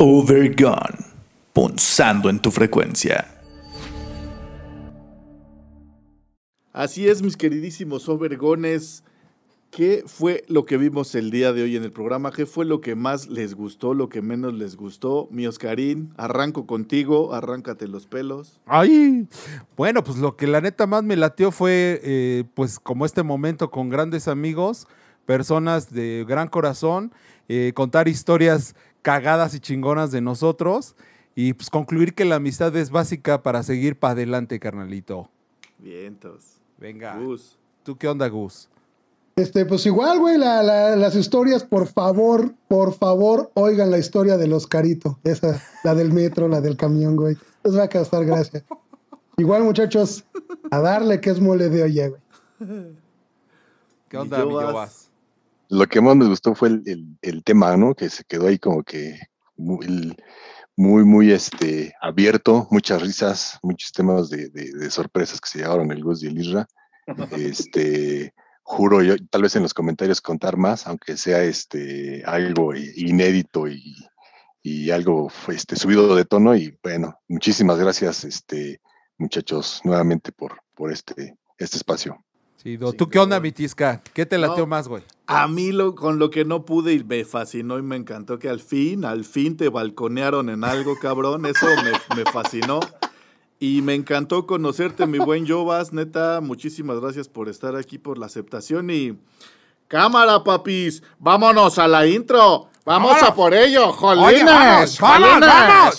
Overgone, punzando en tu frecuencia. Así es, mis queridísimos Overgones. ¿Qué fue lo que vimos el día de hoy en el programa? ¿Qué fue lo que más les gustó, lo que menos les gustó? Mi Oscarín, arranco contigo, arráncate los pelos. Ay, bueno, pues lo que la neta más me latió fue, eh, pues como este momento con grandes amigos, personas de gran corazón, eh, contar historias cagadas y chingonas de nosotros y pues concluir que la amistad es básica para seguir para adelante, carnalito. Vientos. Venga. Gus. ¿Tú qué onda, Gus? Este, pues igual, güey, la- la- las historias, por favor, por favor, oigan la historia del Oscarito. Esa, la del metro, la del camión, güey. Les va a causar gracia. Igual, muchachos, a darle que es mole de olla, güey. ¿Qué onda, mi Yobas. Lo que más me gustó fue el, tema, ¿no? Que se quedó ahí como que muy, muy, este, abierto, muchas risas, muchos temas de, sorpresas que se llevaron el Gus y el Isra. Este, juro yo, tal vez en los comentarios contar más, aunque sea este, algo inédito y, y algo este, subido de tono. Y bueno, muchísimas gracias, este, muchachos, nuevamente por, por este, este espacio. Sí, Do, Sí, ¿Tú qué onda, mi tisca? ¿Qué te latió No. más, güey? A mí lo, con lo que no pude y me fascinó y me encantó que al fin, al fin te balconearon en algo, cabrón. Eso me, me fascinó. Y me encantó conocerte, mi buen Jovas. Neta, muchísimas gracias por estar aquí, por la aceptación y... Cámara, papis. Vámonos a la intro. Vamos a por ello, jolines. jolines, jolines.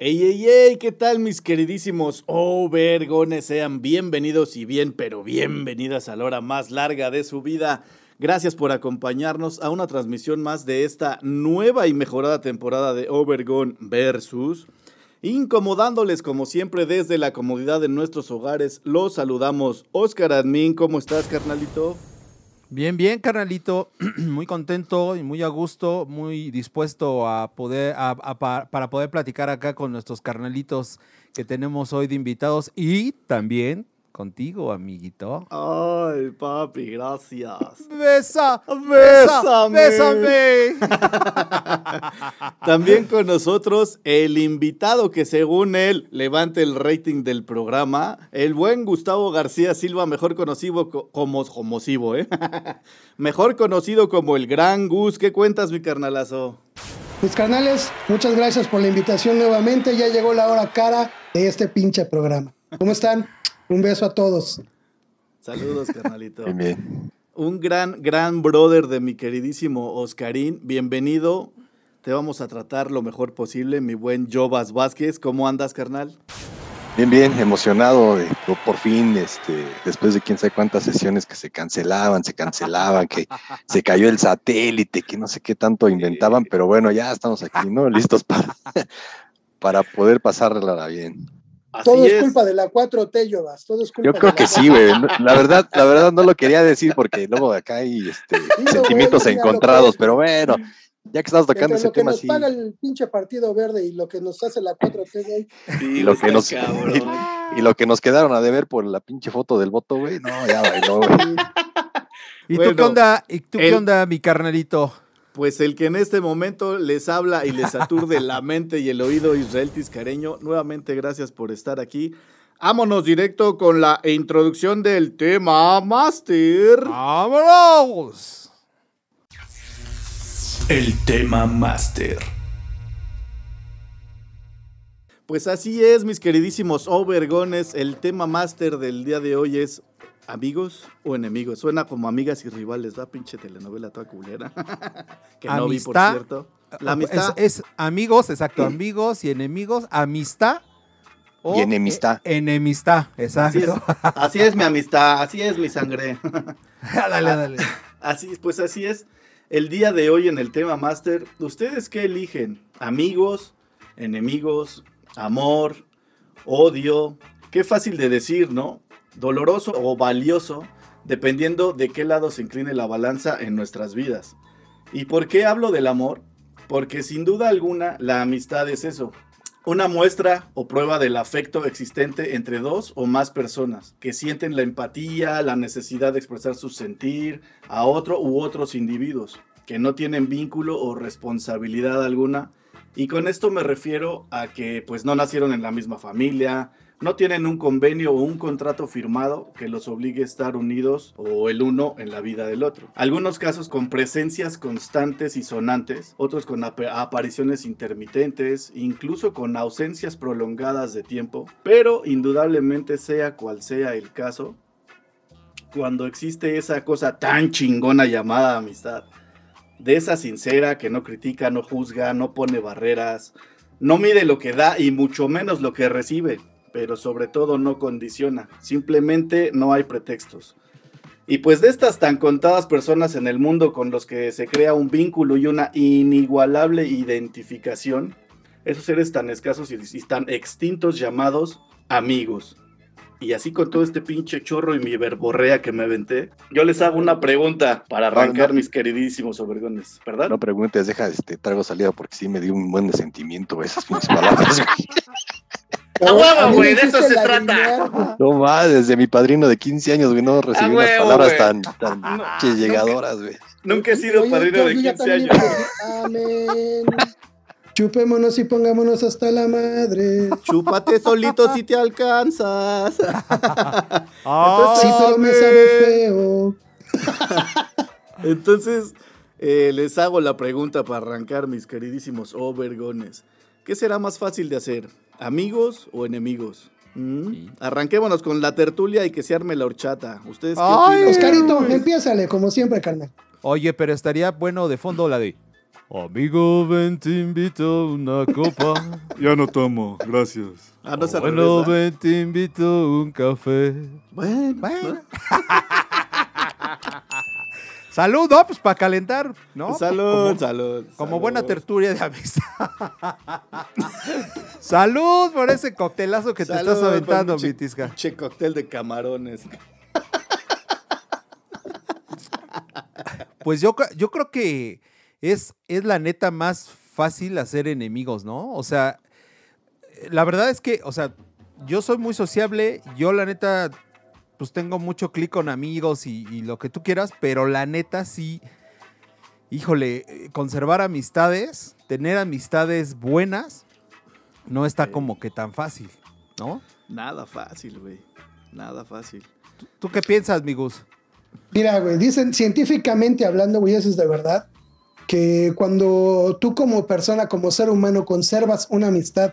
Ey, ey, ey, ¿qué tal mis queridísimos Overgones? Sean bienvenidos y bien, pero bienvenidas a la hora más larga de su vida. Gracias por acompañarnos a una transmisión más de esta nueva y mejorada temporada de Overgone Versus. Incomodándoles como siempre desde la comodidad de nuestros hogares, los saludamos. Oscar Admin, ¿cómo estás, carnalito? Bien, bien, carnalito. muy contento y muy a gusto, muy dispuesto a poder, a- a pa- para poder platicar acá con nuestros carnalitos que tenemos hoy de invitados y también contigo, amiguito. Ay, papi, gracias. Besa, Bésame. bésame. También con nosotros el invitado que según él levante el rating del programa, el buen Gustavo García Silva, mejor conocido co- como homosivo, ¿eh? mejor conocido como el Gran Gus. ¿Qué cuentas, mi carnalazo? Mis carnales, muchas gracias por la invitación nuevamente. Ya llegó la hora cara de este pinche programa. ¿Cómo están? Un beso a todos. Saludos, carnalito. Bien, bien. Un gran, gran brother de mi queridísimo Oscarín. Bienvenido. Te vamos a tratar lo mejor posible, mi buen Jovas Vázquez. ¿Cómo andas, carnal? Bien, bien, emocionado de por- por fin, este, después de quién sabe cuántas sesiones que se cancelaban, se cancelaban, que se cayó el satélite, que no sé qué tanto inventaban, pero bueno, ya estamos aquí, ¿no? Listos para, para poder pasarla bien. Así Todo es, culpa de la 4T, Yobas. Todo es culpa Yo creo de que la sí, güey. La verdad, la verdad no lo quería decir porque luego acá hay este, Dilo, sentimientos encontrados, pero bueno, ya que estamos tocando Entre ese lo que tema nos paga el pinche partido verde y lo que nos hace la 4T, güey. Y lo, que nos, y, y lo que nos quedaron a deber por la pinche foto del voto, güey. No, ya bailó, güey. ¿Y tú Bueno, qué onda? ¿Y tú qué el- onda, mi carnalito? Pues el que en este momento les habla y les aturde la mente y el oído Israel Tiscareño, nuevamente gracias por estar aquí. Vámonos directo con la introducción del tema Master. ¡Vámonos! El tema Master. Pues así es, mis queridísimos Overgones. El tema Master del día de hoy es amigos o enemigos. Suena como amigas y rivales, ¿va? Pinche telenovela toda culera. que no vi, por cierto. La amistad. Es, es amigos, exacto, amigos y enemigos, amistad o Y enemistad. e- enemistad, Así es, exacto. así es mi amistad, así es mi sangre. dale, dale. Así, pues así es. el día de hoy en el tema Master, ¿ustedes qué eligen? ¿Amigos? ¿Enemigos? ¿Amor? ¿Odio? Qué fácil de decir, ¿no? Doloroso o valioso, dependiendo de qué lado se incline la balanza en nuestras vidas. ¿Y por qué hablo del amor? Porque sin duda alguna la amistad es eso, una muestra o prueba del afecto existente entre dos o más personas que sienten la empatía, la necesidad de expresar su sentir a otro u otros individuos que no tienen vínculo o responsabilidad alguna. Y con esto me refiero a que pues no nacieron en la misma familia, no tienen un convenio o un contrato firmado que los obligue a estar unidos o el uno en la vida del otro. Algunos casos con presencias constantes y sonantes, otros con apariciones intermitentes, incluso con ausencias prolongadas de tiempo, pero indudablemente sea cual sea el caso, cuando existe esa cosa tan chingona llamada amistad, de esa sincera que no critica, no juzga, no pone barreras, no mide lo que da y mucho menos lo que recibe, pero sobre todo no condiciona, simplemente no hay pretextos. Y pues de estas tan contadas personas en el mundo con los que se crea un vínculo y una inigualable identificación, esos seres tan escasos y tan extintos llamados amigos. Y así con todo este pinche chorro y mi verborrea que me aventé, yo les hago una pregunta para arrancar mis queridísimos obergones, ¿verdad? No preguntes, deja este trago salido porque sí me dio un buen sentimiento esas pinches palabras. A huevo, güey, de eso se trata. No más, desde mi padrino de 15 años, güey, no recibí unas palabras tan, tan llegadoras, güey. Nunca he sido padrino de 15 años. Amén. Chupémonos y pongámonos hasta la madre. Chúpate solito si te alcanzas. Entonces, sí, pero me sabe feo. Entonces, eh, les hago la pregunta para arrancar, mis queridísimos overgones. ¿Qué será más fácil de hacer? ¿Amigos o enemigos? ¿Mm? Arranquémonos con la tertulia y que se arme la horchata. ¿Ustedes qué Ay, Oscarito, empiézale, como siempre, carnal. Oye, pero estaría bueno de fondo la de... Amigo, ven, te invito una copa. ya no tomo, gracias. Ah, no se Bueno, ven, te invito un café. Bueno, bueno. Salud, ¿no? Pues para calentar, ¿no? Salud, Como- salud. Como salud. buena tertulia de amistad. Salud por ese coctelazo que te estás aventando, mi tisca. Pinche cóctel de camarones. Pues yo, yo creo que es, es la neta más fácil hacer enemigos, ¿no? O sea, la verdad es que, o sea, yo soy muy sociable, yo la neta, pues tengo mucho clic con amigos y, y lo que tú quieras, pero la neta sí, híjole, eh, conservar amistades, tener amistades buenas, no está como que tan fácil, ¿no? Nada fácil, güey. Nada fácil. ¿Tú qué piensas, mi Gus? Mira, güey, dicen científicamente hablando, güey, eso es de verdad, que cuando tú como persona, como ser humano, conservas una amistad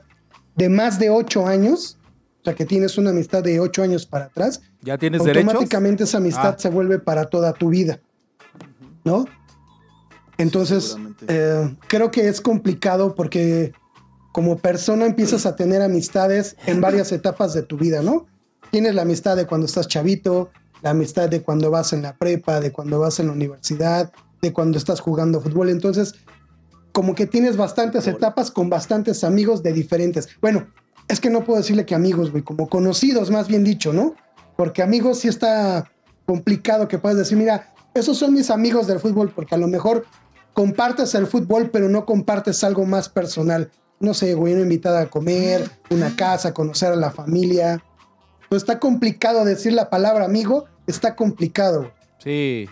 de más de ocho años, o sea, que tienes una amistad de ocho años para atrás, ¿Ya tienes derechos? automáticamente esa amistad Ah. se vuelve para toda tu vida, ¿no? Entonces, eh, creo que es complicado porque como persona empiezas a tener amistades en varias etapas de tu vida, ¿no? Tienes la amistad de cuando estás chavito, la amistad de cuando vas en la prepa, de cuando vas en la universidad, de cuando estás jugando fútbol. Entonces, como que tienes bastantes etapas con bastantes amigos de diferentes. Bueno, es que no puedo decirle que amigos, güey, como conocidos, más bien dicho, ¿no? Porque amigos sí está complicado que puedas decir, mira, esos son mis amigos del fútbol, porque a lo mejor compartes el fútbol, pero no compartes algo más personal. No sé, güey, una invitada a comer, una casa, conocer a la familia. Pues está complicado decir la palabra amigo, está complicado. Sí,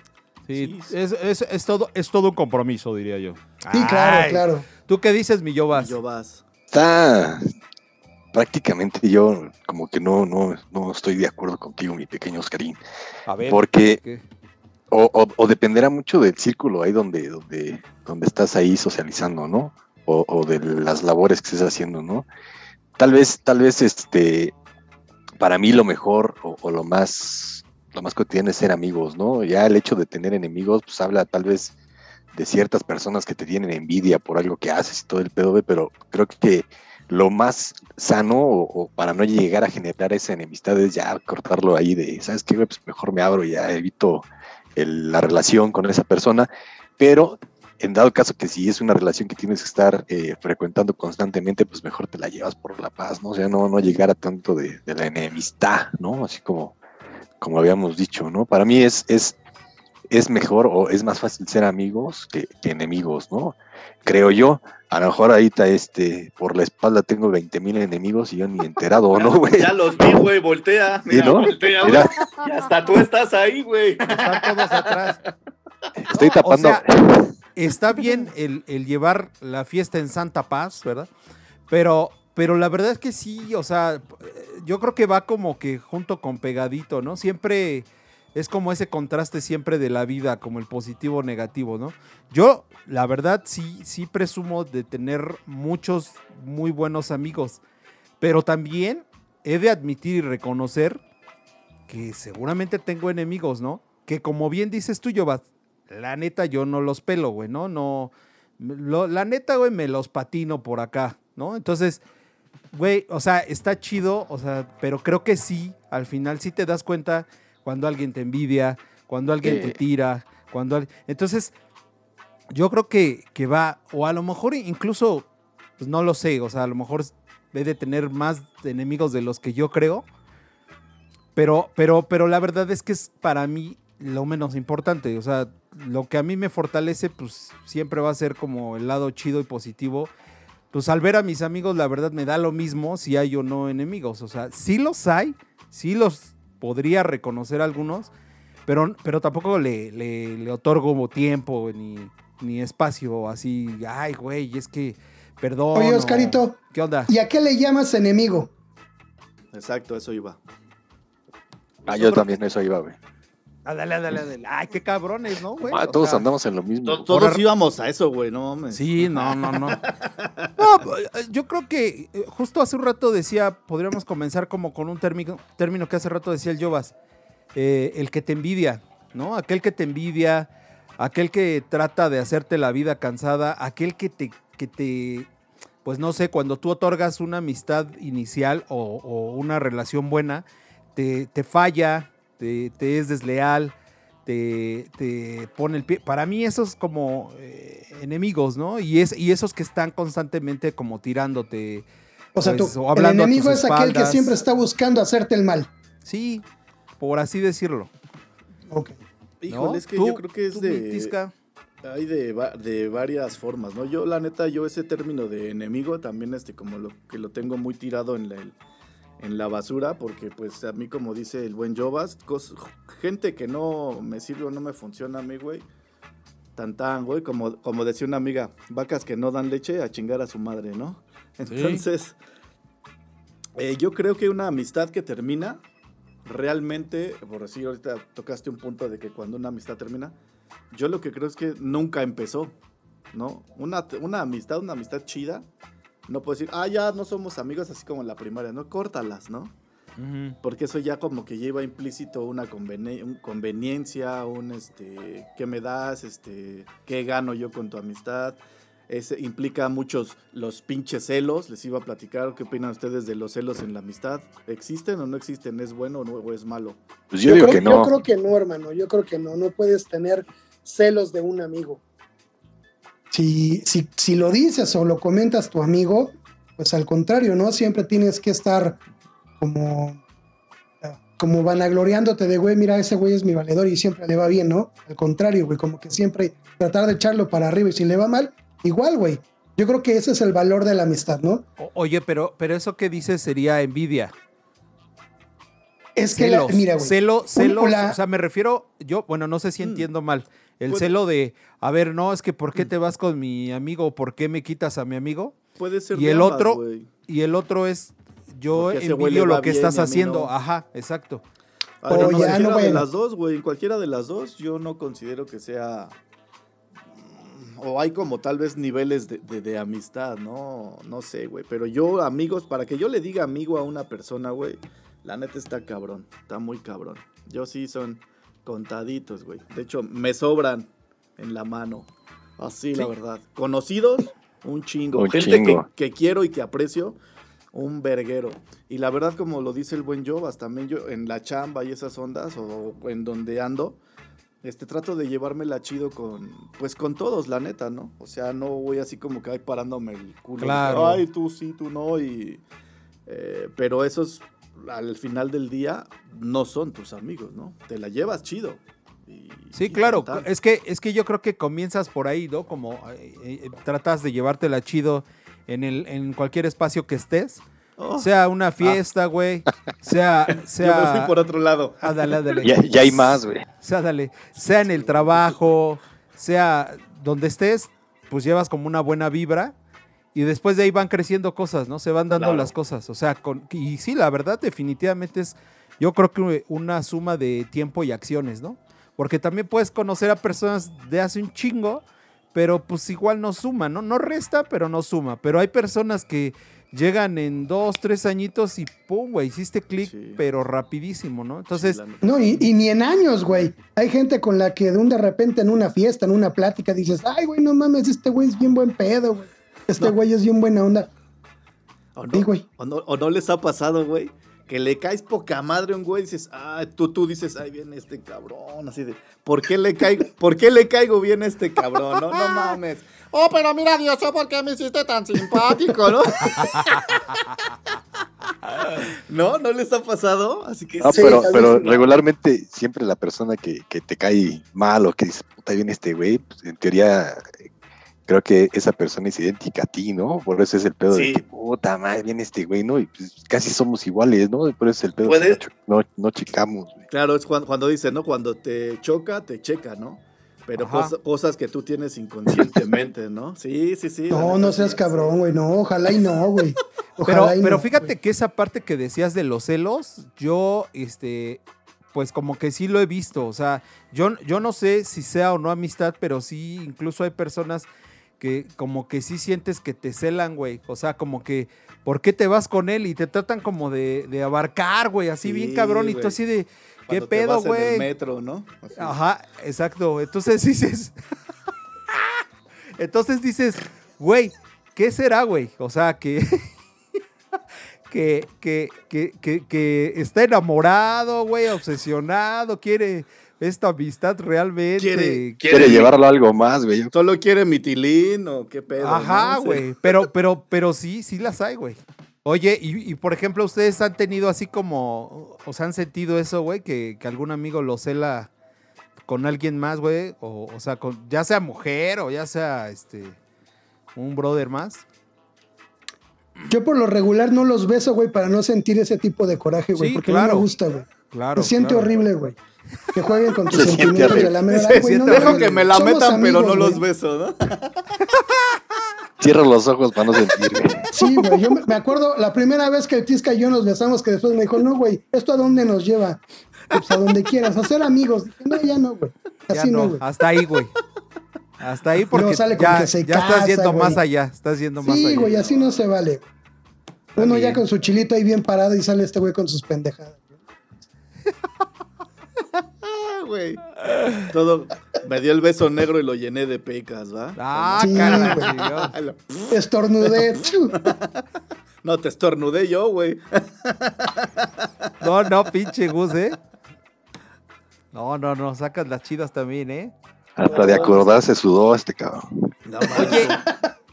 sí, Es, es- es todo, es todo un compromiso, diría yo. Sí, claro, Ay, claro. ¿Tú qué dices, mi Yobas? Yo vas. Está prácticamente yo como que no, no, no estoy de acuerdo contigo, mi pequeño Oscarín. A ver. Porque ¿qué? o, o- o dependerá mucho del círculo ahí donde, donde, donde estás ahí socializando, ¿no? O, o de las labores que estés haciendo, ¿no? Tal vez, tal vez este, para mí lo mejor o, o lo más, lo más cotidiano es ser amigos, ¿no? Ya el hecho de tener enemigos, pues habla tal vez de ciertas personas que te tienen envidia por algo que haces y todo el pedo, pero creo que lo más sano o, para no llegar a generar esa enemistad es ya cortarlo ahí de, ¿sabes qué? Pues mejor me abro y ya evito la relación con esa persona. pero en dado caso que si es una relación que tienes que estar eh, frecuentando constantemente, pues mejor te la llevas por la paz, ¿no? O sea, no, no llegar a tanto de, de la enemistad, ¿no? Así como, como habíamos dicho, ¿no? Para mí es, es, es mejor o es más fácil ser amigos que, que enemigos, ¿no? Creo yo. A lo mejor ahorita este, por la espalda tengo 20 mil enemigos y yo ni enterado, ¿no, güey? Ya los vi, güey, voltea. Sí, Mira, ¿no? voltea, güey. Mira. Y hasta tú estás ahí, güey. Están todos atrás. Estoy No, tapando. o sea, está bien el, el llevar la fiesta en Santa Paz, ¿verdad? Pero, pero la verdad es que sí, o sea, yo creo que va como que junto con pegadito, ¿no? Siempre es como ese contraste siempre de la vida, como el positivo o negativo, ¿no? Yo, la verdad, sí, sí presumo de tener muchos muy buenos amigos, pero también he de admitir y reconocer que seguramente tengo enemigos, ¿no? Que como bien dices tú, Jovas, la neta yo no los pelo, güey, ¿no? No, la neta, güey, me los patino por acá, ¿no? Entonces, güey, o sea, está chido, o sea, pero creo que sí, al final sí te das cuenta cuando alguien te envidia, cuando alguien te Eh. tira, cuando... al- Entonces, yo creo que, que va, o a lo mejor incluso, pues no lo sé, o sea, a lo mejor debe de tener más enemigos de los que yo creo, pero, pero, pero la verdad es que es para mí lo menos importante. O sea, lo que a mí me fortalece, pues siempre va a ser como el lado chido y positivo. Pues al ver a mis amigos, la verdad me da lo mismo si hay o no enemigos. O sea, sí los hay, sí los podría reconocer algunos, pero, pero tampoco le, le, le otorgo tiempo ni, ni espacio así. Ay, güey, es que, perdón. Oye, o- Oscarito, ¿Qué onda? ¿y a qué le llamas enemigo? Exacto, eso iba. Ah, yo también eso iba, güey. Ah, dale, dale, dale. Ay, qué cabrones, ¿no, güey? Ah, todos sea, andamos en lo mismo. To- Todos Ahora- íbamos a eso, güey, no mames. Sí, no, no, no. No, eh, yo creo que eh, justo hace un rato decía, podríamos comenzar como con un término, término que hace rato decía el Jovas, eh, el que te envidia, ¿no? Aquel que te envidia, aquel que trata de hacerte la vida cansada, aquel que te, que te, pues no sé, cuando tú otorgas una amistad inicial o, o una relación buena, te, te falla, te, te es desleal, te, te pone el pie. Para mí esos como eh, enemigos, ¿no? Y, es, y esos que están constantemente como tirándote. O sea, Pues, tú, o el enemigo tus es aquel que siempre está buscando hacerte el mal. Sí, por así decirlo. Ok. Híjole, ¿no? es que Tú- yo creo que es de... Tisca. Hay de, de varias formas, ¿no? Yo, la neta, yo ese término de enemigo también, este, como lo que lo tengo muy tirado en la, en la basura, porque pues a mí, como dice el buen Jovas, gente que no me sirve o no me funciona a mí, güey, tan tan, güey, como, como decía una amiga, vacas que no dan leche a chingar a su madre, ¿no? Entonces, eh, yo creo que una amistad que termina, realmente, por decir, ahorita tocaste un punto de que cuando una amistad termina, yo lo que creo es que nunca empezó, ¿no? Una, una amistad, una amistad chida, no puedo decir, ah, ya no somos amigos así como en la primaria, ¿no? Córtalas, ¿no? Porque eso ya como que lleva implícito una conveni- un conveniencia, un este, ¿qué me das? Este, ¿qué gano yo con tu amistad? Ese implica muchos los pinches celos. Les iba a platicar qué opinan ustedes de los celos en la amistad. ¿Existen o no existen? ¿Es bueno o, no, o es malo? Pues yo, digo creo, que no. yo creo que no, hermano. Yo creo que no. No puedes tener celos de un amigo. Si, si, si lo dices o lo comentas tu amigo, pues al contrario, ¿no? Siempre tienes que estar como, como vanagloriándote de, güey, mira, ese güey es mi valedor y siempre le va bien, ¿no? Al contrario, güey, como que siempre tratar de echarlo para arriba y si le va mal, igual, güey. Yo creo que ese es el valor de la amistad, ¿no? Oye, pero, pero eso que dices sería envidia. Es que, la- Celos. mira, güey. Celo, celos, la- o sea, me refiero, yo, bueno, no sé si Mm. entiendo mal. El celo de, a ver, no, es que ¿por Mm. qué te vas con mi amigo o por qué me quitas a mi amigo? Puede ser Y de el ambas, otro- güey. Y el otro es, yo envidio lo que bien estás haciendo. no. Ajá, exacto. Pero Oh, no cualquiera no, de las dos, güey. En cualquiera de las dos, yo no considero que sea. mm, O hay como tal vez niveles de, de- de amistad, ¿no? No sé, güey. Pero yo, amigos, para que yo le diga amigo a una persona, güey, la neta está cabrón. Está muy cabrón. Yo sí son contaditos, güey. De hecho, me sobran en la mano. Así, la verdad. Conocidos, un chingo. Un Gente chingo. Que, que quiero y que aprecio, un verguero. Y la verdad, como lo dice el buen Jovas, también yo en la chamba y esas ondas, o en donde ando, este, trato de llevármela chido con, pues con todos, la neta, ¿no? O sea, no voy así como que ay, parándome el culo. Claro. Ay, tú sí, tú no, y... eh, pero esos, al final del día, no son tus amigos, ¿no? Te la llevas chido. y- Sí, y claro. tal. Es que, es que yo creo que comienzas por ahí, ¿no? Como eh, eh, tratas de llevártela chido en, el, en cualquier espacio que estés. Oh, Sea una fiesta, güey. Sea, yo me fui sea. por otro lado. Ándale, ándale. Ya, ya hay más, güey. sea, dale, sea en el trabajo, sea donde estés, pues llevas como una buena vibra y después de ahí van creciendo cosas, ¿no? Se van dando Claro. las cosas, o sea, con, y sí, la verdad definitivamente es, yo creo que una suma de tiempo y acciones, ¿no? Porque también puedes conocer a personas de hace un chingo, pero pues igual no suma, ¿no? No resta, pero no suma. Pero hay personas que llegan en dos, tres añitos y pum, güey, hiciste clic, Sí. pero rapidísimo, ¿no? Entonces. No, y, y ni en años, güey. Hay gente con la que de un de repente en una fiesta, en una plática, dices, ay, güey, no mames, este güey es bien buen pedo, güey. Este No. güey es bien buena onda. ¿O Sí, no, güey. o, no, o no les ha pasado, güey? Que le caes poca madre a un güey y dices, ah, tú, tú dices, ay, viene este cabrón, así de, ¿por qué le caigo, ¿por qué le caigo bien a este cabrón? No, no mames. Oh, pero mira, Dios, ¿por qué me hiciste tan simpático, no? ¿No? ¿No les ha pasado? Así que No, Sí, pero, pero regularmente siempre la persona que, que te cae mal o que dices, puta, viene este güey, pues, en teoría eh, creo que esa persona es idéntica a ti, ¿no? Por eso es el pedo Sí. de que, puta madre, viene este güey, ¿no? Y pues casi somos iguales, ¿no? Y por eso es el pedo Puede- que no, no, no checamos, güey. Claro, es cuando, cuando dice, ¿no? Cuando te choca, te checa, ¿no? Pero cosas que tú tienes inconscientemente, ¿no? Sí, sí, sí. No, no seas sí. cabrón, güey. No, ojalá y no, güey. Pero, Ojalá y pero no, fíjate güey. que esa parte que decías de los celos, yo, este, pues como que sí lo he visto. O sea, yo, yo no sé si sea o no amistad, pero sí, incluso hay personas que como que sí sientes que te celan, güey. O sea, como que, ¿por qué te vas con él? Y te tratan como de, de abarcar, güey, así bien cabrón. Y tú así de, ¿qué Cuando te pedo, vas en el güey? metro, ¿no? Así. Ajá, exacto. Entonces dices. Entonces dices, güey, ¿qué será, güey? O sea, que, que, que, que, que está enamorado, güey, obsesionado, quiere esta amistad realmente. Quiere- Quiere llevarlo a algo más, güey. ¿Solo quiere mitilín o qué pedo? Ajá, no? Güey. Pero, pero, pero sí, sí las hay, güey. Oye, y, y, por ejemplo, ustedes han tenido así como, o sea, han sentido eso, güey, que, que algún amigo lo cela con alguien más, güey, o, o sea, con, ya sea mujer o ya sea, este, un brother más. Yo por lo regular no los beso, güey, para no sentir ese tipo de coraje, güey. Sí, porque no claro. me gusta, güey. Claro. Se siente claro. horrible, güey. Que jueguen con tus Se sentimientos de la mera Se güey, no, Dejo que me la metan, pero no los beso, ¿no? Cierra los ojos para no sentir, güey. Sí, güey. Yo me acuerdo la primera vez que el Tisca y yo nos besamos, que después me dijo, no, güey, ¿esto a dónde nos lleva? Pues a donde quieras, a ser amigos. Dije, no, ya no, güey. Ya Así no, no, güey. hasta ahí, güey. Hasta ahí porque sale ya, que se ya estás yendo güey. más allá, estás yendo más Sí, allá. güey, así no se vale. Uno ya con su chilito ahí bien parado y sale este güey con sus pendejadas. Güey. Todo. Me dio el beso negro y lo llené de pecas, ¿va? Ah, Sí, caray, güey. chingón. Estornudé. No, te estornudé yo, güey. No, no, pinche Gus, ¿eh? No, no, no, sacas las chidas también, ¿eh? Hasta de acordarse sudó este cabrón. No, Oye,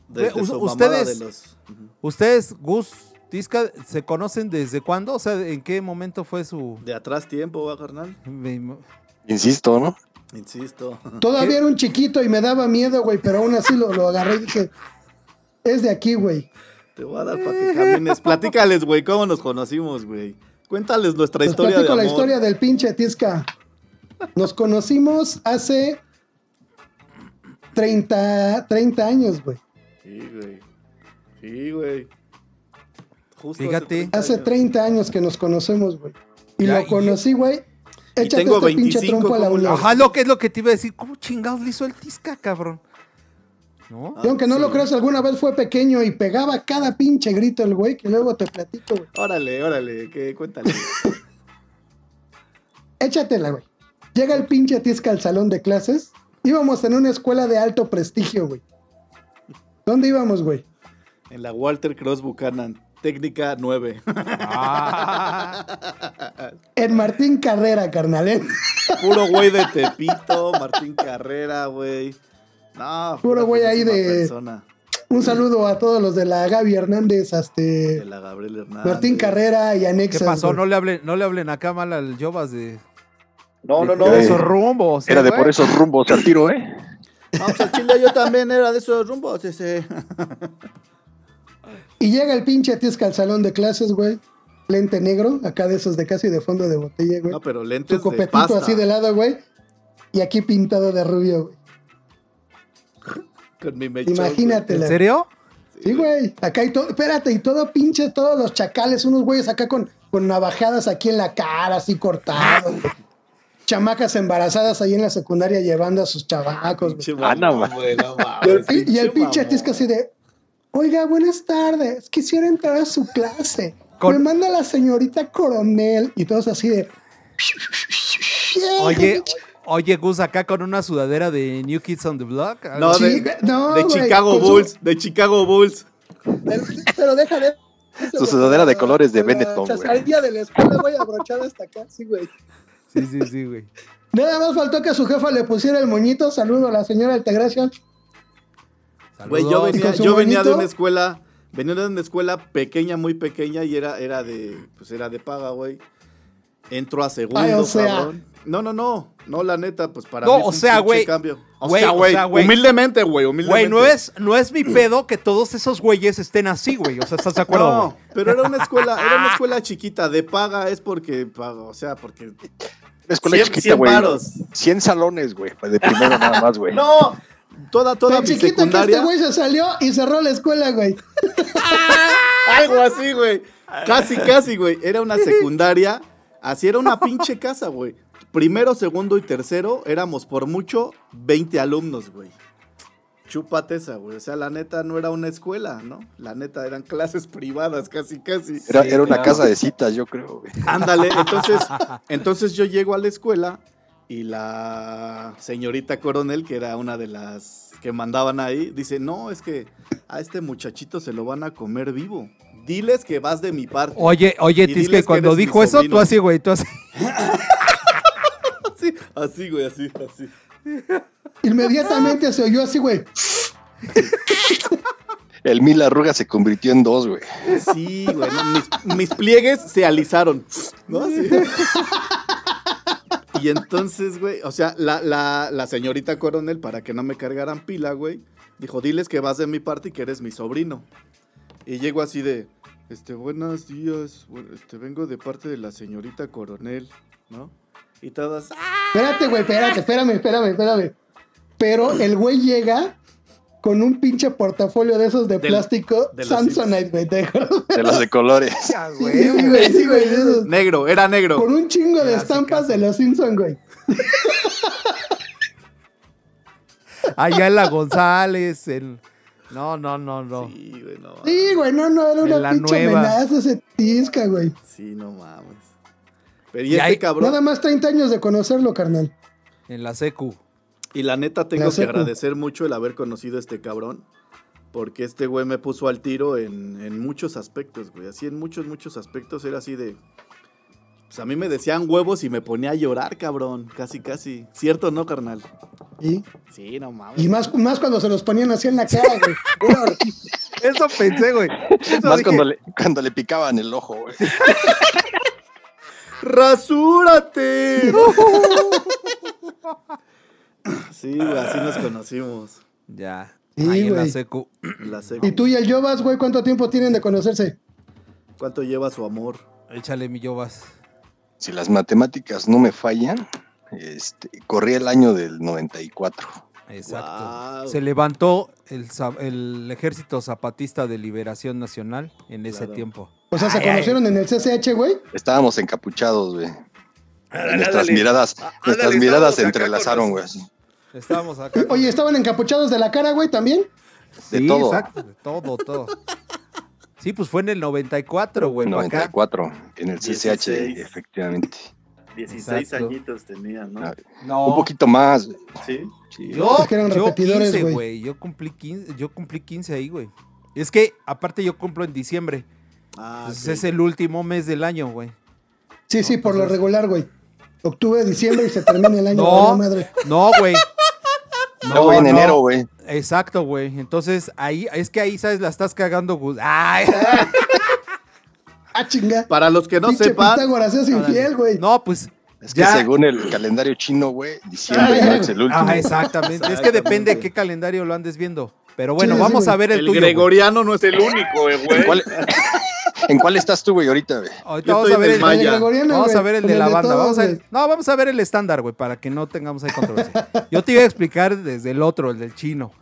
desde su ustedes- de los... Ustedes, Gus, Tisca, ¿se conocen desde cuándo? O sea, ¿en qué momento fue su...? De atrás tiempo, ¿va, carnal? me- Insisto, ¿no? Insisto. Todavía era un chiquito y me daba miedo, güey, pero aún así lo, lo agarré y dije, es de aquí, güey. Te voy a dar para que camines. Platícales, güey, cómo nos conocimos, güey. Cuéntales nuestra Les historia de platico amor. la historia del pinche Tisca. Nos conocimos hace 30, 30 años, güey. Sí, güey. Sí, güey. Justo Fíjate. Hace 30 años. 30 años que nos conocemos, güey. Y Ya, lo conocí, güey. Y Échate tengo este pinche 25, trompo a la. Ajá, lo que es lo que te iba a decir. ¿Cómo chingados le hizo el Tisca, cabrón? ¿No? Y aunque no Sí. lo creas, alguna vez fue pequeño y pegaba cada pinche grito el güey, que luego te platico, güey. Órale, órale, que cuéntale. Échatela, güey. Llega el pinche Tisca al salón de clases. Íbamos en una escuela de alto prestigio, güey. ¿Dónde íbamos, güey? en la Walter Cross Buchanan. Técnica 9. Ah, En Martín Carrera, carnal. ¿eh? Puro güey de Tepito, Martín Carrera, güey. No, Puro güey ahí de- persona. Un saludo a todos los de la Gaby Hernández, De este, la Gabriel Hernández. Martín Carrera y ¿Qué Anexas. pasó? güey. No le hablen, no le hablen acá mal al Jovas de, No, no, de no. esos rumbos. Era ¿eh, de por esos rumbos al tiro, ¿eh? No, pues al chile yo también era de esos rumbos. Ese. Y llega el pinche Tiesca al salón de clases, güey. Lente negro, acá de esos de casi de fondo de botella, güey. No, pero lentes Su de copetito pasta. así de lado, güey. Y aquí pintado de rubio, güey. Con mi mechón, Imagínate. ¿En serio? Sí, güey. Acá y todo, espérate, y todo pinche, todos los chacales, unos güeyes acá con, con navajadas aquí en la cara, así cortados. güey. Chamacas embarazadas ahí en la secundaria llevando a sus chavacos. güey. Pinche Ah, güey, no Y el, pinche. Tisca así de, oiga, buenas tardes, quisiera entrar a su clase. Con- Me manda la señorita coronel y todos así de... Oye, oye, Gus, acá con una sudadera de New Kids on the Block. No, de, no, de Chicago Bulls, de Chicago Bulls. Pero, pero deja de. Su sudadera de colores de la Benetton, güey. chascarilla de la escuela, güey, abrochada hasta acá, sí, güey. Sí, sí, sí, güey. Nada más faltó que a su jefa le pusiera el moñito. Saludo a la señora Altagracia. Güey, yo venía, yo venía de una escuela, venía de una escuela pequeña, muy pequeña y era, era de, pues era de paga, güey. Entro a segundo, Ay, o sea. cabrón. No, no, no, no, la neta, pues para No, mí es o un sea, güey. cambio. O Güey, sea, o güey, sea, güey. humildemente, güey, Güey, humildemente. no es, no es mi pedo que todos esos güeyes estén así, güey. O sea, ¿estás de acuerdo? No, güey? pero era una escuela, era una escuela chiquita, de paga es porque, o sea, porque Una escuela chiquita, güey. varos. 100 salones, güey. De primero nada más, güey. No, toda, toda mi chiquito que secundaria. este güey se salió y cerró la escuela, güey. Algo así, güey. Casi, casi, güey. Era una secundaria. Así era una pinche casa, güey. Primero, segundo y tercero éramos por mucho 20 alumnos, güey. Chúpate esa, güey. O sea, la neta no era una escuela, ¿no? La neta eran clases privadas, casi, casi. Era, Sí, era una claro. casa de citas, yo creo, güey. Ándale, entonces, entonces yo llego a la escuela y la señorita coronel, que era una de las que mandaban ahí, dice, no, es que a este muchachito se lo van a comer vivo. Diles que vas de mi parte. Oye, oye, que cuando mi dijo eso, tú así, güey, tú así. Así, así, güey, así, así. Inmediatamente se oyó así, güey. El mil arrugas se convirtió en dos, güey. Sí, güey, mis, mis pliegues se alisaron, ¿no? Así. Y entonces, güey, o sea, la, la, señorita coronel, para que no me cargaran pila, güey, dijo, diles que vas de mi parte y que eres mi sobrino. Y llego así de, este, buenos días, este, vengo de parte de la señorita coronel, ¿no? Y todas, "Ah". Espérate, güey, espérate, espérame, espérame, espérame. Pero el güey llega con un pinche portafolio de esos de Del- plástico de los Samsonite, güey. De los de colores. Sí, güey, sí, güey. de esos. negro, era negro. Con un chingo de estampas de los Simpson, güey. Allá en la González, en... No, no, no, no. Sí, güey, no mames. Sí, güey, no, no, era una la pinche nueva. amenaza ese tisca, güey. Sí, no mames. Pero y, Y este ahí- cabrón... Nada más 30 años de conocerlo, carnal. En la secu. Y la neta tengo La que agradecer mucho el haber conocido a este cabrón. Porque este güey me puso al tiro en, en muchos aspectos, güey. Así en muchos, muchos aspectos era así de... Pues a mí me decían huevos y me ponía a llorar, cabrón. Casi, casi. ¿Cierto o no, carnal? Y, Sí, no mames. y más, más cuando se los ponían así en la cara, güey. Eso pensé, güey. Eso Más dije, cuando le, cuando le picaban el ojo, güey. ¡Rasúrate! sí, güey, así nos conocimos. Ya. Sí, Ahí en la secu. La secu. Y tú y el Jovas, güey, ¿cuánto tiempo tienen de conocerse? ¿Cuánto lleva su amor? Échale mi Jovas. Si las matemáticas no me fallan, este, corría el año del 94. Exacto. Se levantó el, el Ejército Zapatista de Liberación Nacional en ese Claro. tiempo. O sea, se Ay, ay. conocieron en el CCH, güey. Estábamos encapuchados, güey. Nuestras ándale. miradas, Ah, nuestras ándale, miradas estábamos se entrelazaron, güey. Estábamos acá. Oye, ¿estaban encapuchados de la cara, güey, también? de Sí, todo. exacto, de todo, todo. Sí, pues fue en el 94, güey, para acá. 94, en el CCH, 16. efectivamente. 16 Exacto. añitos tenía, ¿no? Ah, No, Un poquito más. güey. Sí. Sí. Yo, Es que eran yo repetidores, 15, güey. Yo cumplí 15, yo cumplí 15 ahí, güey. Es que aparte yo cumplo en diciembre. Ah, Entonces ok. es el último mes del año, güey. Sí, sí, No, por lo regular, güey. Octubre, diciembre y se termina el año. No. madre. No, güey. No, güey, en enero, güey. Exacto, güey. Entonces, ahí, es que ahí, ¿sabes? La estás cagando, Gus. Ay. Ah, chinga. Para los que no Pinche sepan, Pitágoras es infiel, güey. No, pues. Es que Ya. según el calendario chino, güey, diciembre Ah, no es el último. Ah, exactamente. Es que depende de qué calendario lo andes viendo. Pero bueno, Sí, vamos güey. a ver el, el, tuyo. güey. gregoriano no es el único, eh, güey. ¿En cuál, ¿En cuál estás tú, güey, ahorita, güey? Ahorita vamos a ver el, Vamos a ver de la banda. vamos a, no, vamos a ver el estándar, güey, para que no tengamos ahí controversia. Yo te iba a explicar desde el otro, el del chino.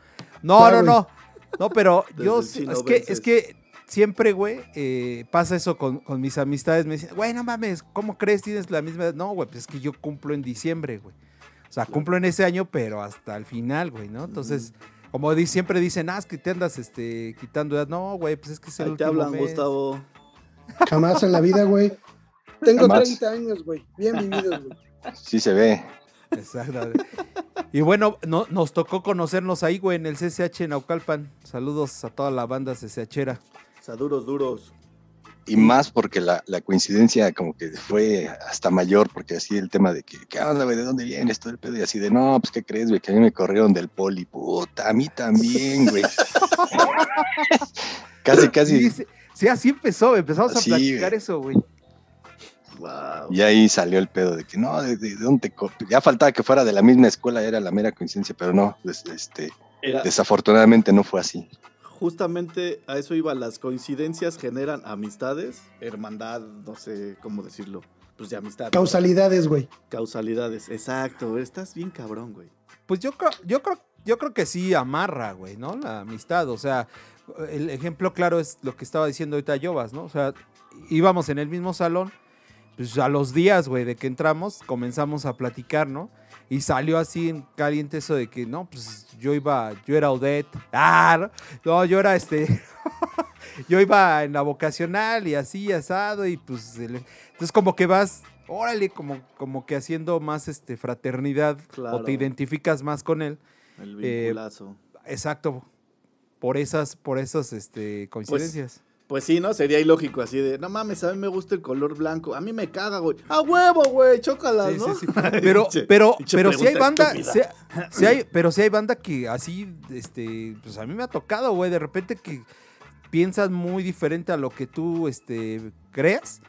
No, ¿Cuál, no, no. No, pero yo es que, vences. es que siempre, güey, eh, pasa eso con, con mis amistades. Me dicen, güey, no mames, ¿cómo crees? Tienes la misma edad. No, güey, pues es que yo cumplo en diciembre, güey. O sea, cumplo en ese año, pero hasta el final, güey, ¿no? Entonces, como di- siempre dicen, ah, es que te andas este, quitando edad. No, güey, pues es que es el Ahí te último hablan, mes. Gustavo. Jamás en la vida, güey. Tengo Jamás. 30 años, güey. Bien vividos, güey. Sí se ve. Exacto. Y bueno, no, nos tocó conocernos ahí, güey, en el CCH en Naucalpan. Saludos a toda la banda CCHera. O sea, duros, duros. Y más porque la, la coincidencia como que fue hasta mayor, porque así el tema de que, ¿qué onda, güey? ¿De dónde vienes? Todo el pedo. Y así de, no, pues, ¿qué crees, güey? Que a mí me corrieron del poli. Puta, a mí también, güey. casi, casi. Sí, así empezó, empezamos a platicar eso, güey. Wow. Y ahí salió el pedo de que no, ¿de, de- de dónde te co-?" Ya faltaba que fuera de la misma escuela, era la mera coincidencia, pero no, des- este, Era- desafortunadamente no fue así. justamente a eso iba. Las coincidencias generan amistades, hermandad, no sé cómo decirlo. Pues de amistad. Causalidades, güey. Causalidades. Exacto. Estás bien cabrón, güey. Pues yo creo, yo creo, yo creo que sí amarra, güey, ¿no? La amistad. O sea, el ejemplo claro es lo que estaba diciendo ahorita Yobas, ¿no? O sea, íbamos en el mismo salón. Pues a los días, güey, de que entramos, comenzamos a platicar, ¿no? Y salió así en caliente eso de que, no, pues yo iba, yo era Odette. Ah, no, yo era este. yo iba en la vocacional y así, asado, y pues. entonces, como que vas, órale, como, como que haciendo más este fraternidad, o te identificas más con él. El Eh, vinculazo. Exacto. Por esas, por esas este, coincidencias. Pues sí, ¿no? Sería ilógico así de, no mames, a mí me gusta el color blanco. A mí me caga, güey. ¡A huevo, güey! Chócalas, Sí, ¿no? sí, sí. Pero, pero, pero si hay banda, sí- sí hay, pero si hay banda que así, este, pues a mí me ha tocado, güey, de repente que piensas muy diferente a lo que tú, este, creas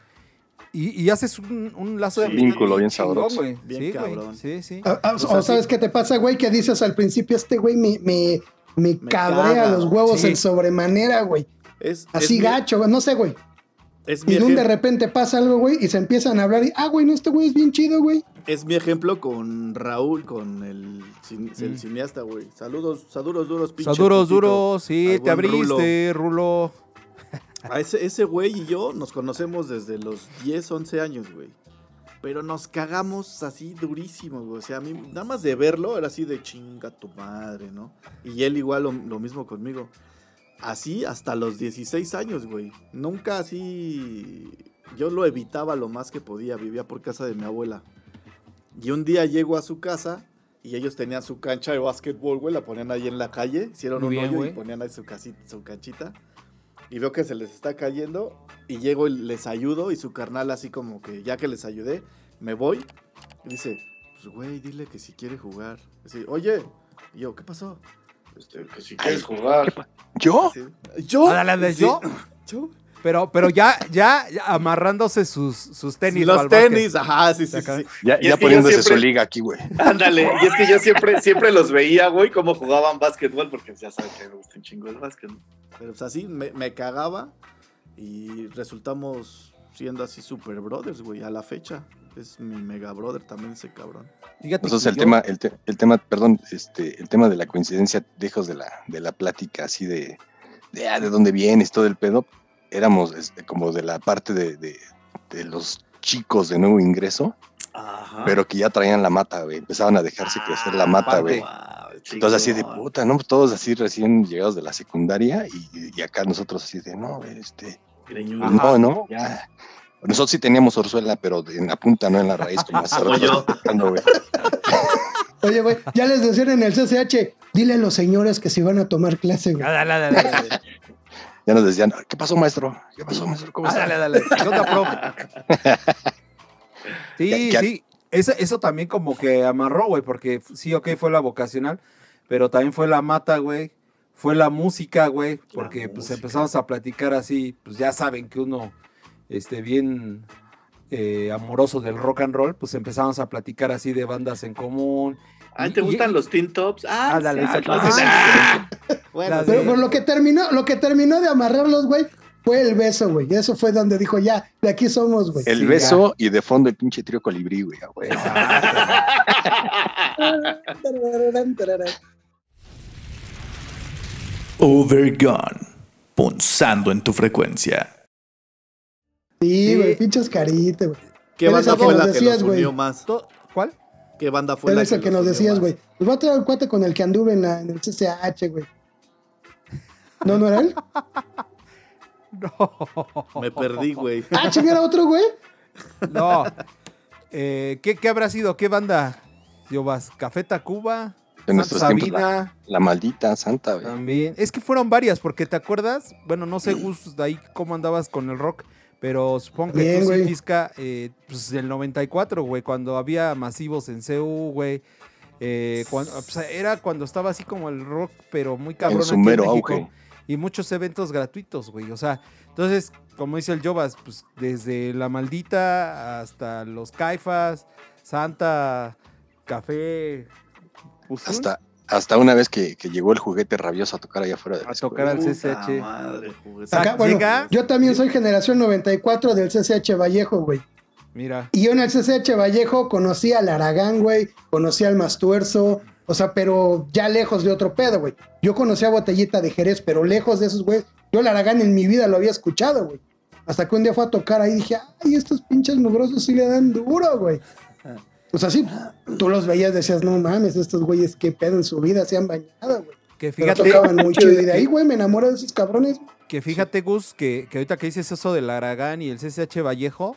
y, y haces un, un lazo de Sí. Vínculo bien sabroso. güey. Bien sí, cabrón. Sí, sí. Ah, ah, O sabes qué te pasa, güey, que dices al principio, este güey me, me, me, Me cabrea caga. los huevos Sí. en sobremanera, güey. Es, Así es gacho, güey. No sé, güey. es mi Y de un de ejem- repente pasa algo, güey, y se empiezan a hablar y, ah, güey, no, este güey es bien chido, güey. Es mi ejemplo con Raúl, con el, cin- el Mm. cineasta, güey. Saludos, saludos duros, pinche. Saduros, putito. duros, sí, te Rulo. abriste, Rulo. A ese, ese güey y yo nos conocemos desde los 10, 11 años, güey. Pero nos cagamos así durísimo, güey. O sea, a mí, nada más de verlo, era así de chinga tu madre, ¿no? Y él igual lo, lo mismo conmigo. Así hasta los 16 años, güey. Nunca así. Yo lo evitaba lo más que podía. Vivía por casa de mi abuela. Y un día llego a su casa y ellos tenían su cancha de básquetbol, güey. La ponían ahí en la calle. Hicieron Muy un bien, hoyo y ponían ahí su, casi- su canchita. Y veo que se les está cayendo. Y llego y les ayudo. Y su carnal, así como que ya que les ayudé, me voy. Y dice: Pues, güey, dile que si quiere jugar. Dice, Oye, y yo, ¿qué pasó? Este, que si quieres jugar. ¿Yo? ¿Yo? ¿yo? ¿Yo? Pero, pero ya, ya, amarrándose sus, sus tenis. los tenis, ajá, sí, sí, sí. Ya, ya poniéndose siempre- su liga aquí, güey. Ándale, y es que yo siempre, siempre los veía, güey, cómo jugaban básquetbol, porque ya saben que me gusta un chingo el básquet. Pero pues así me, me cagaba y resultamos siendo así super brothers, güey, a la fecha. Es mi mega brother también ese cabrón. Fíjate Entonces que el yo- tema, el, te- el tema, perdón, este, el tema de la coincidencia, lejos de la, de la plática así de, de, ah, de dónde vienes, todo el pedo, éramos este, como de la parte de, de, de los chicos de nuevo ingreso, Ajá. pero que ya traían la mata, güey, empezaban a dejarse crecer la mata, güey. Wow, Entonces así de puta, ¿no? Todos así recién llegados de la secundaria y, y acá nosotros así de, no, güey, este, Greñudo. no, no, ya. Nosotros sí teníamos orzuela, pero en la punta, no en la raíz, como. Oye, güey, ya les decían en el CCH, dile a los señores que si van a tomar clase, güey. Ah, dale, dale, dale. Ya nos decían, ¿qué pasó, maestro? ¿Qué pasó, maestro? ¿Cómo Ah, está? dale, dale. ¿Qué onda, profe? Sí, sí. Eso, eso también como que amarró, güey, porque sí, ok, fue la vocacional, pero también fue la mata, güey. Fue la música, güey, porque pues música. empezamos a platicar así, pues ya saben que uno, este, bien eh, amoroso del rock and roll, pues empezamos a platicar así de bandas en común. Y- ¿te y- gustan los Teen Tops? Ah, Ándale, sí, esa se clase. pasan. Ah, Bueno. Pero por lo que terminó, lo que terminó de amarrarlos, güey, fue el beso, güey. Eso fue donde dijo, ya, de aquí somos, güey. El Sí, beso y de fondo el pinche trío colibrí, güey. ah, güey. Overgone. Punzando en tu frecuencia. Sí, Sí. güey, pinches caritas, güey. ¿Qué banda fue la que decías, los güey. unió más? ¿Cuál? ¿Qué banda fue Él la es el que nos decías, güey. Pues va a traer el cuate con el que anduve en, la- en el CCH, güey. ¿No, no era él? No. Me perdí, güey. Ah, chinga, era otro, güey. No. Eh, ¿qué, qué habrá sido? ¿Qué banda? Llevas Café Tacuba, En nuestros tiempos, la, la maldita santa, güey. también. Es que fueron varias, porque te acuerdas, bueno, no sé, Gus, de ahí cómo andabas con el rock, pero supongo que Bien, tú sí. Tisca, eh, pues del 94, güey, cuando había masivos en CU, güey. eh, cuando, pues, era cuando estaba así como el rock, pero muy cabrón. En su aquí mero México auge. y muchos eventos gratuitos, güey. O sea, entonces, como dice el Jovas, pues desde La Maldita hasta Los Caifas, Santa, Café, pues, Hasta, hasta una vez que, que llegó el juguete rabioso a tocar allá afuera de la a tocar al Puta CCH. madre, Acá, bueno, yo también soy generación 94 del CCH Vallejo, güey. Mira, Y yo en el CCH Vallejo conocí al Aragán, güey, conocí al Mastuerzo, o sea, pero ya lejos de otro pedo, güey. Yo conocí a Botellita de Jerez, pero lejos de esos, güey. Yo al Aragán en mi vida lo había escuchado, güey. Hasta que un día fue a tocar ahí y dije, ay, estos pinches mugrosos sí le dan duro, güey. O sea, sí, tú los veías, decías, no mames, estos güeyes, qué pedo en su vida se han bañado, güey. que Pero fíjate, tocaban muy chido. Y de ahí, güey, me enamoré de esos cabrones. que fíjate, Gus, que, que ahorita que dices eso del Aragán y el CCH Vallejo,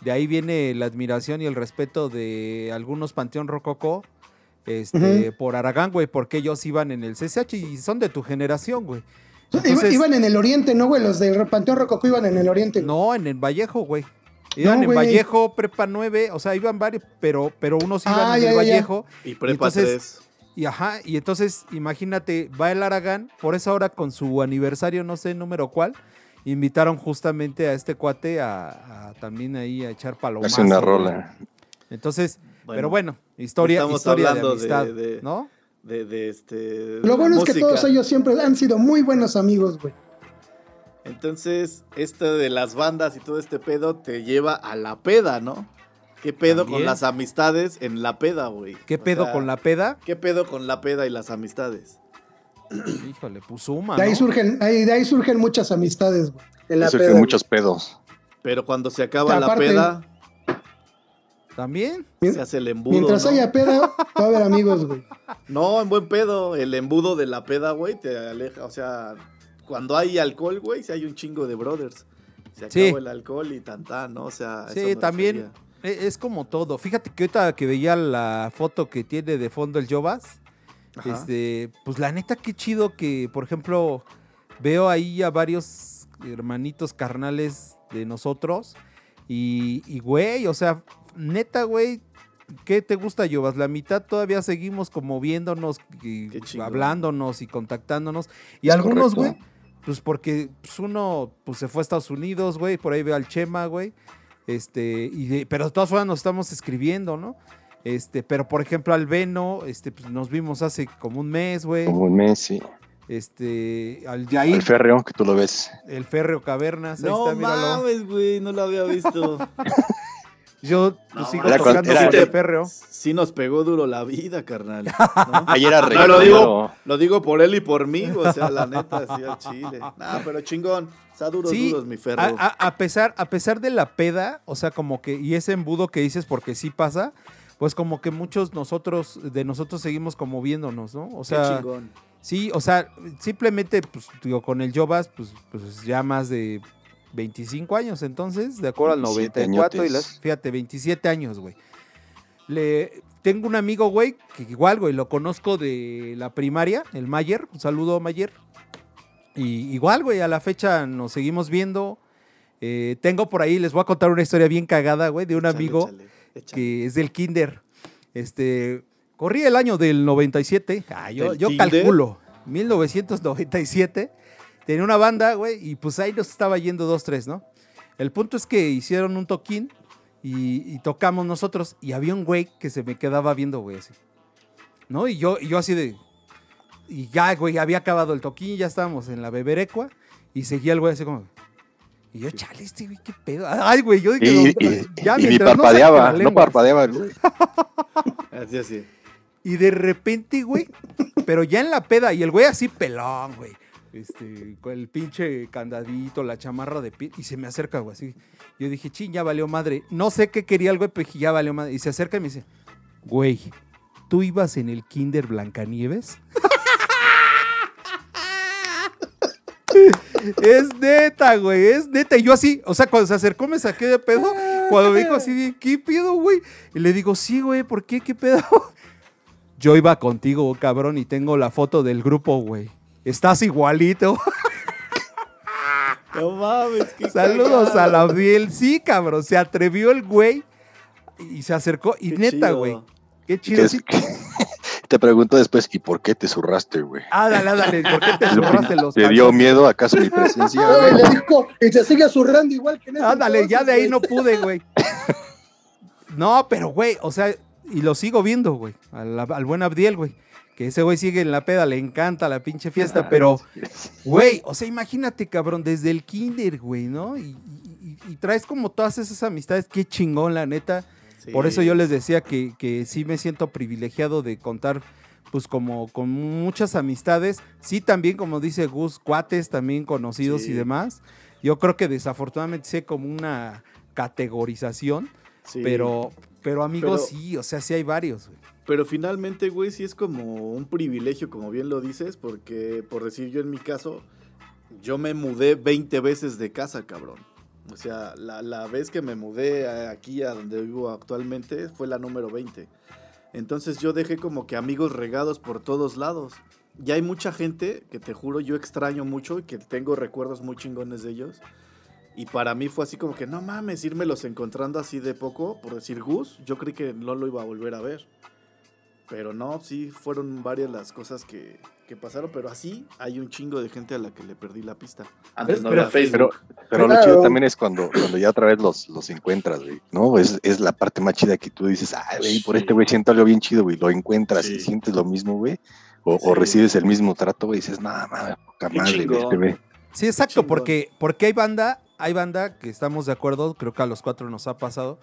de ahí viene la admiración y el respeto de algunos Panteón Rococó este, por Aragán, güey, porque ellos iban en el CCH y son de tu generación, güey. Entonces- iban en el oriente, ¿no, güey? Los del Panteón Rococó iban en el oriente. güey. No, en el Vallejo, güey. Iban No, en. Vallejo, Prepa 9, o sea, iban varios, pero, pero unos iban Ah, en ya, el ya, ya. Vallejo. Y Prepa entonces- 3. Y ajá, y entonces, imagínate, va el Aragán, por esa hora con su aniversario, no sé número cuál, invitaron justamente a este cuate a, a también ahí a echar palomazo. Hace una rola. Entonces, pero bueno, historia, estamos historia de hablando de- amistad, de- ¿no? De, de este. de Lo bueno es que todos ellos siempre han sido muy buenos amigos, güey. Entonces, esto de las bandas y todo este pedo te lleva a la peda, ¿no? ¿Qué pedo con las amistades en la peda, güey? ¿Qué O pedo sea, con la peda? ¿Qué pedo con la peda y las amistades? Híjole, pues suma, De ahí ¿no? surgen, ahí, de ahí surgen muchas amistades, güey. En la Eso peda, que güey. muchos pedos. Pero cuando se acaba la peda, También. se hace el embudo. Mientras ¿no? haya peda, va a haber amigos, güey. No, en buen pedo. El embudo de la peda, güey, te aleja. O sea, cuando hay alcohol, güey, si hay un chingo de brothers. Se acabó Sí. el alcohol y tan, tan, ¿no? O sea, eso Sí, también refería. e- es como todo. Fíjate que ahorita que veía la foto que tiene de fondo el Jovas, este, pues la neta qué chido que, por ejemplo, veo ahí a varios hermanitos carnales de nosotros y, y, güey, o sea, neta, güey, ¿qué te gusta, Jovas? La mitad todavía seguimos como viéndonos y hablándonos y contactándonos. Y Es algunos, correcto. güey, pues porque pues, uno pues, se fue a Estados Unidos, güey, por ahí veo al Chema, güey. Este, y de- pero de todas formas nos estamos escribiendo, ¿no? Este, pero por ejemplo al Veno, este, pues nos vimos hace como un mes, güey. Como un mes, sí. Este, al Yair, El férreo, que tú lo ves. el Férreo Cavernas, ahí No está, míralo. mames, güey, no lo había visto. Yo No, sigo era tocando era-. Sí nos pegó duro la vida, carnal. ¿no? Ayer era No, lo digo, lo digo por él y por mí, o sea, la neta, sí, al chile. Nah, pero chingón, está duros, Sí, duros, mi ferro. A, a- a pesar, a pesar de la peda, o sea, como que, y ese embudo que dices porque sí pasa, pues como que muchos nosotros, de nosotros seguimos como viéndonos, ¿no? O Qué sea, chingón. sí, o sea, simplemente, pues, digo, con el Jovas, pues, pues ya más de 25 años, entonces, de acuerdo al 27 94, y las, fíjate, 27 años, güey. Le, tengo un amigo, güey, que igual, güey, lo conozco de la primaria, el Mayer, un saludo, Mayer. Y igual, güey, a la fecha nos seguimos viendo. Eh, tengo por ahí, les voy a contar una historia bien cagada, güey, de un Échale, amigo échale, échale. que es del kinder. Este, corrí el año del 97. Ah, yo, ¿Del yo calculo. 1997. Tenía una banda, güey, y pues ahí nos estaba yendo dos, tres, ¿no? El punto es que hicieron un toquín y, y tocamos nosotros y había un güey que se me quedaba viendo, güey, así. ¿No? Y yo, y yo así de... Y ya, güey, había acabado el toquín, ya estábamos en la beberecua y seguía el güey así como... Y yo, chale, este güey, qué pedo. Ay, güey, yo Y, dije, y- "No, ya y ni mientras no parpadeaba, no lengua". parpadeaba. el güey. Así, así. Y de repente, güey, pero ya en la peda, y el güey así pelón, güey. Este, con el pinche candadito, la chamarra de piel, y se me acerca, güey, así. Yo dije, ching, ya valió madre. No sé qué quería el güey, pero ya valió madre. Y se acerca y me dice, güey, ¿tú ibas en el Kinder Blancanieves? es neta, güey, es neta. Y yo así, o sea, cuando se acercó me saqué de pedo. Cuando me dijo así, ¿qué pedo, güey? Y le digo, sí, güey, ¿por qué? ¿Qué pedo? Yo iba contigo, cabrón, y tengo la foto del grupo, güey. Estás igualito. No mames, qué Saludos cagado. a la Biel. Sí, cabrón. Se atrevió el güey y se acercó. Y Qué neta, chido. güey. Qué chido. te, preguntó después, ¿y por qué te zurraste, güey? Ah, dale, dale. ¿Por qué te zurraste los ¿Te dio miedo acaso mi presencia? No, y güey? le dijo, y te sigue zurrando igual que en ese Ándale, ya de ahí güey. no pude, güey. No, pero, güey, o sea, y lo sigo viendo, güey. Al, al buen Abdiel, güey. Que ese güey sigue en la peda, le encanta la pinche fiesta, pero, güey, o sea, imagínate, cabrón, desde el kinder, güey, ¿no? Y, y- y- y traes como todas esas amistades, qué chingón, la neta. Sí. Por eso yo les decía que, que sí me siento privilegiado de contar, pues, como con muchas amistades. Sí, también, como dice Gus, cuates también conocidos Sí. y demás. Yo creo que desafortunadamente sé como una categorización, Sí. pero, pero amigos, Pero- sí, o sea, sí hay varios, güey. Pero finalmente, güey, sí es como un privilegio, como bien lo dices, porque, por decir yo en mi caso, yo me mudé 20 veces de casa, cabrón. O sea, la, la vez que me mudé aquí a donde vivo actualmente fue la número 20. Entonces yo dejé como que amigos regados por todos lados. Y hay mucha gente que te juro yo extraño mucho y que tengo recuerdos muy chingones de ellos. Y para mí fue así como que, no mames, irmelos encontrando así de poco, por decir Gus, yo creí que no lo iba a volver a ver. Pero no, sí, fueron varias las cosas que, que pasaron, pero así hay un chingo de gente a la que le perdí la pista. Antes no Pero- Facebook. Pero, pero lo chido también es cuando, cuando ya otra vez los, los encuentras, güey, ¿no? Es, es la parte más chida que tú dices, ay, güey, por este güey siento algo bien chido, güey, lo encuentras Sí. y sientes lo mismo, güey, o, recibes el mismo trato, güey, y dices, no, mames, poca Qué madre, este güey. Sí, exacto, Chingón. porque, porque hay banda, hay banda que estamos de acuerdo, creo que a los cuatro nos ha pasado,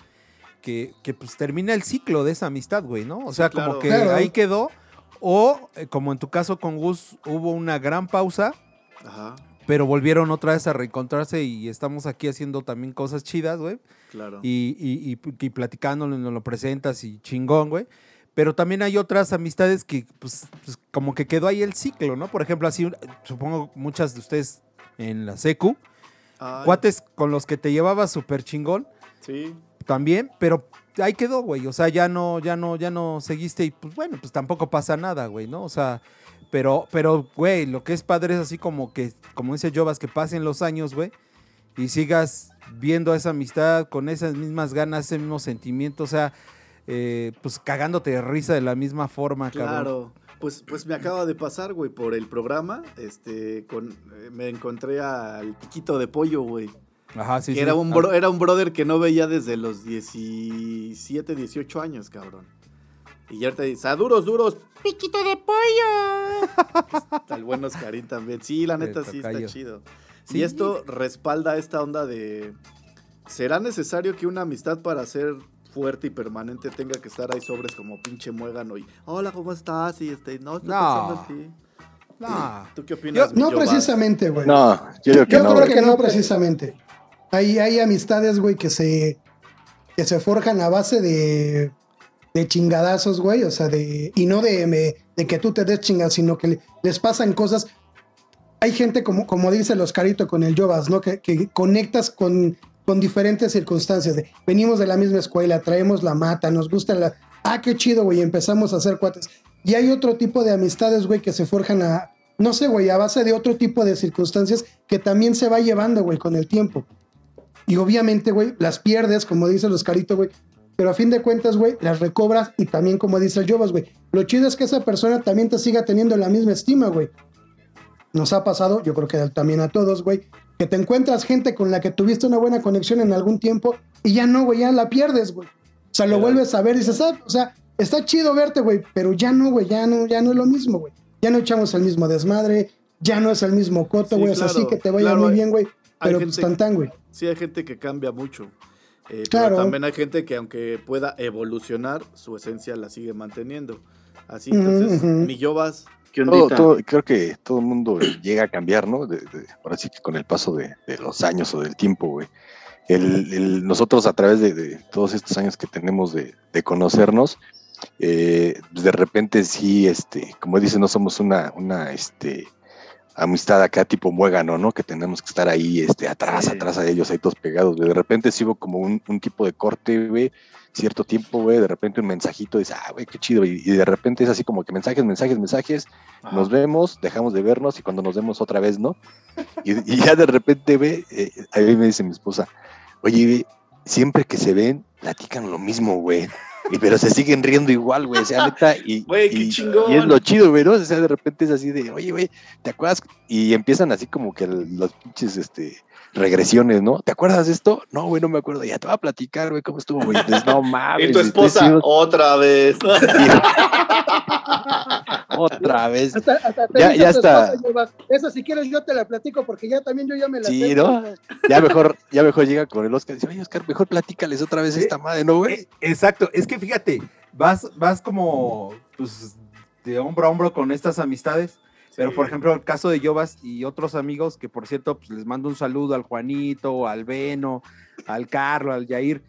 que, que pues termina el ciclo de esa amistad, güey, ¿no? O Sí, sea, claro. como que Claro. ahí quedó, o eh, como en tu caso con Gus, hubo una gran pausa, Ajá, pero volvieron otra vez a reencontrarse y estamos aquí haciendo también cosas chidas, güey. claro. Y, y, y, y platicándolo, nos lo presentas y chingón, güey. Pero también hay otras amistades que, pues, pues, como que quedó ahí el ciclo, ¿no? Por ejemplo, así, supongo muchas de ustedes en la secu, Ay, cuates con los que te llevabas súper chingón Sí, también, pero ahí quedó, güey. O sea, ya no, ya no, ya no seguiste y pues bueno, pues tampoco pasa nada, güey, ¿no? O sea, pero, pero, güey, lo que es padre es así como que, como dice Jovas, que pasen los años, güey, y sigas viendo esa amistad con esas mismas ganas, ese mismo sentimiento, o sea, eh, pues cagándote de risa de la misma forma, cabrón. claro. Pues, pues me acaba de pasar, güey, por el programa, este, con, eh, me encontré al piquito de pollo, güey. Ajá, sí, que sí. era un, Ah, bro- era un brother que no veía desde los 17, 18 años, cabrón. Y ya ahorita dice, a duros, duros, piquito de pollo. Está el buen Oscarín también. Sí, la neta sí está chido. Sí. Y esto respalda esta onda de, ¿será necesario que una amistad para ser fuerte y permanente tenga que estar ahí sobres como pinche muégano y, hola, ¿cómo estás? Y este, no, estoy No. pensando en ti. No. ¿Tú qué opinas? mi No precisamente, güey. No, yo que Yo no, creo que no precisamente. Hay, amistades, güey, que se, que se forjan a base de, de chingadazos, güey. O sea, de. Y no de, me- de que tú te des chingas, sino que le- les pasan cosas. Hay gente, como, como dice el Oscarito con el Jovas, ¿no? Que, que conectas con, con diferentes circunstancias. Venimos de la misma escuela, traemos la mata, nos gusta la. Ah, qué chido, güey. Empezamos a hacer cuates. Y hay otro tipo de amistades, güey, que se forjan a, no sé, güey, a base de otro tipo de circunstancias que también se va llevando, güey, con el tiempo. Y obviamente, güey, las pierdes, como dice los caritos, güey. Pero a fin de cuentas, güey, las recobras y también, como dice el Jovas, güey, lo chido es que esa persona también te siga teniendo la misma estima, güey. Nos ha pasado, yo creo que también a todos, güey, que te encuentras gente con la que tuviste una buena conexión en algún tiempo y ya no, güey, ya la pierdes, güey. O sea, lo vuelves a ver y dices, ah, o sea, está chido verte, güey, pero ya no, güey, ya no, ya no es lo mismo, güey. Ya no echamos el mismo desmadre, ya no es el mismo coto, Sí, güey. o sea, claro, sí que te vaya claro, muy bien, güey, hay pero pues gente- tan tan, güey. Sí, hay gente que cambia mucho. Eh, Claro. Pero también hay gente que aunque pueda evolucionar, su esencia la sigue manteniendo. Así, entonces, ujú. mi Yobas, ¿Qué Todo- ondita? todo- creo que todo el mundo llega a cambiar, ¿no? De- de- ahora sí que con el paso de, de los años o del tiempo, güey. El, el- nosotros a través de, de todos estos años que tenemos de, de conocernos, eh, pues de repente sí, este, como dicen, no somos una, una, este, amistad acá tipo muégano, ¿no? Que tenemos que estar ahí, este, atrás, Sí. atrás de ellos, ahí todos pegados. güey. De repente hubo como un, un tipo de corte, güey, cierto tiempo, güey, de repente un mensajito, dice, ah, güey, qué chido, y, y de repente es así como que mensajes, mensajes, mensajes, nos vemos, dejamos de vernos y cuando nos vemos otra vez, ¿no? Y, y ya de repente, güey, eh, a mí me dice mi esposa, oye, güey, siempre que se ven, platican lo mismo, güey. Y, pero se siguen riendo igual, güey, o sea, neta, y, qué y- chingón. y es lo chido, güey, ¿no? O sea, de repente es así de, oye, güey, ¿te acuerdas? Y empiezan así como que los pinches, este, regresiones, ¿no? ¿Te acuerdas de esto? No, güey, no me acuerdo. Ya te voy a platicar, güey, cómo estuvo, güey. Entonces, no mames. Y tu esposa, otra vez. Otra vez. Hasta, hasta te Ya- ya está. Esa si quieres yo te la platico porque ya también yo ya me la Sí. ¿no? Ya mejor, ya mejor llega con el Oscar y dice, oye, Oscar, mejor platícales otra vez esta madre, ¿no, güey? Eh, exacto, es que fíjate, vas, vas como pues, de hombro a hombro con estas amistades. Pero, por ejemplo, el caso de Yobas y otros amigos, que por cierto, pues les mando un saludo al Juanito, al Beno, al Carlos, al Yair,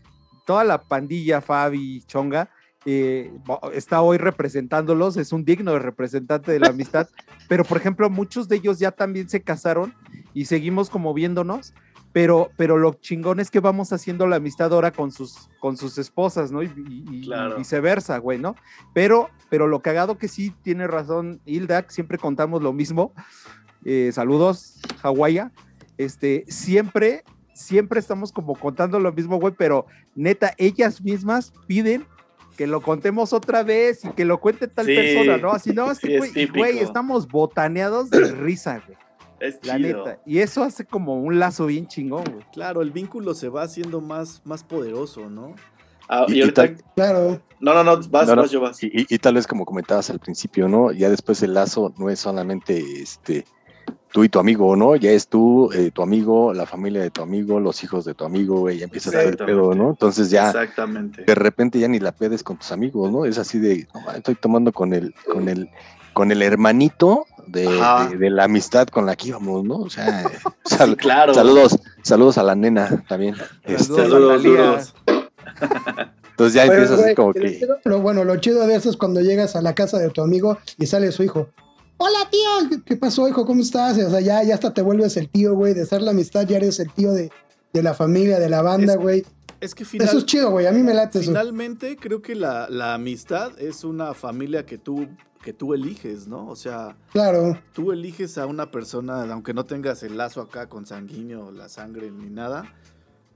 toda la pandilla, Fabi, Chonga, eh, está hoy representándolos, es un digno representante de la amistad, pero por ejemplo, muchos de ellos ya también se casaron y seguimos como viéndonos, pero, pero lo chingón es que vamos haciendo la amistad ahora con sus, con sus esposas, ¿no? Y, y- y Claro. viceversa, güey, ¿no? Pero, pero lo cagado que sí tiene razón Hilda, siempre contamos lo mismo. eh, saludos, Hawaiia. Este, siempre, siempre estamos como contando lo mismo, güey, pero neta, ellas mismas piden que lo contemos otra vez y que lo cuente tal Sí, persona, ¿no? Así no, es sí, que, es güey, estamos botaneados de risa, güey. Es La chido. neta. Y eso hace como un lazo bien chingón, güey. claro, el vínculo se va haciendo más, más poderoso, ¿no? Ah, y, Y- y ahorita. tal- Claro. No, no, no, vas, No, no, vas, yo vas. Y, y- y tal vez como comentabas al principio, ¿no? Ya después el lazo no es solamente este tú y tu amigo, ¿no? Ya es tú, eh, tu amigo, la familia de tu amigo, los hijos de tu amigo, güey, ya empieza a dar el pedo. ¿no? Entonces ya Exactamente. de repente ya ni la pedes con tus amigos, ¿no? Es así de, no, estoy tomando con el, con el, con el hermanito de, de- de la amistad con la que íbamos, ¿no? O sea, sal- Sí, claro. saludos, saludos a la nena también. Este, Saludos, saludos. entonces ya Pero, empiezas así como que, Lo bueno, lo chido de eso es cuando llegas a la casa de tu amigo y sale su hijo. Hola, tío. ¿Qué- ¿Qué pasó, hijo? ¿Cómo estás? O sea, ya, ya hasta te vuelves el tío, güey. De ser la amistad, ya eres el tío de, de la familia, de la banda, Es- güey. Es que final- Eso es chido, güey. A mí me late eso. finalmente creo que la, la amistad es una familia que tú, que tú eliges, ¿no? O sea, Claro. tú eliges a una persona, aunque no tengas el lazo acá con sanguíneo, la sangre ni nada,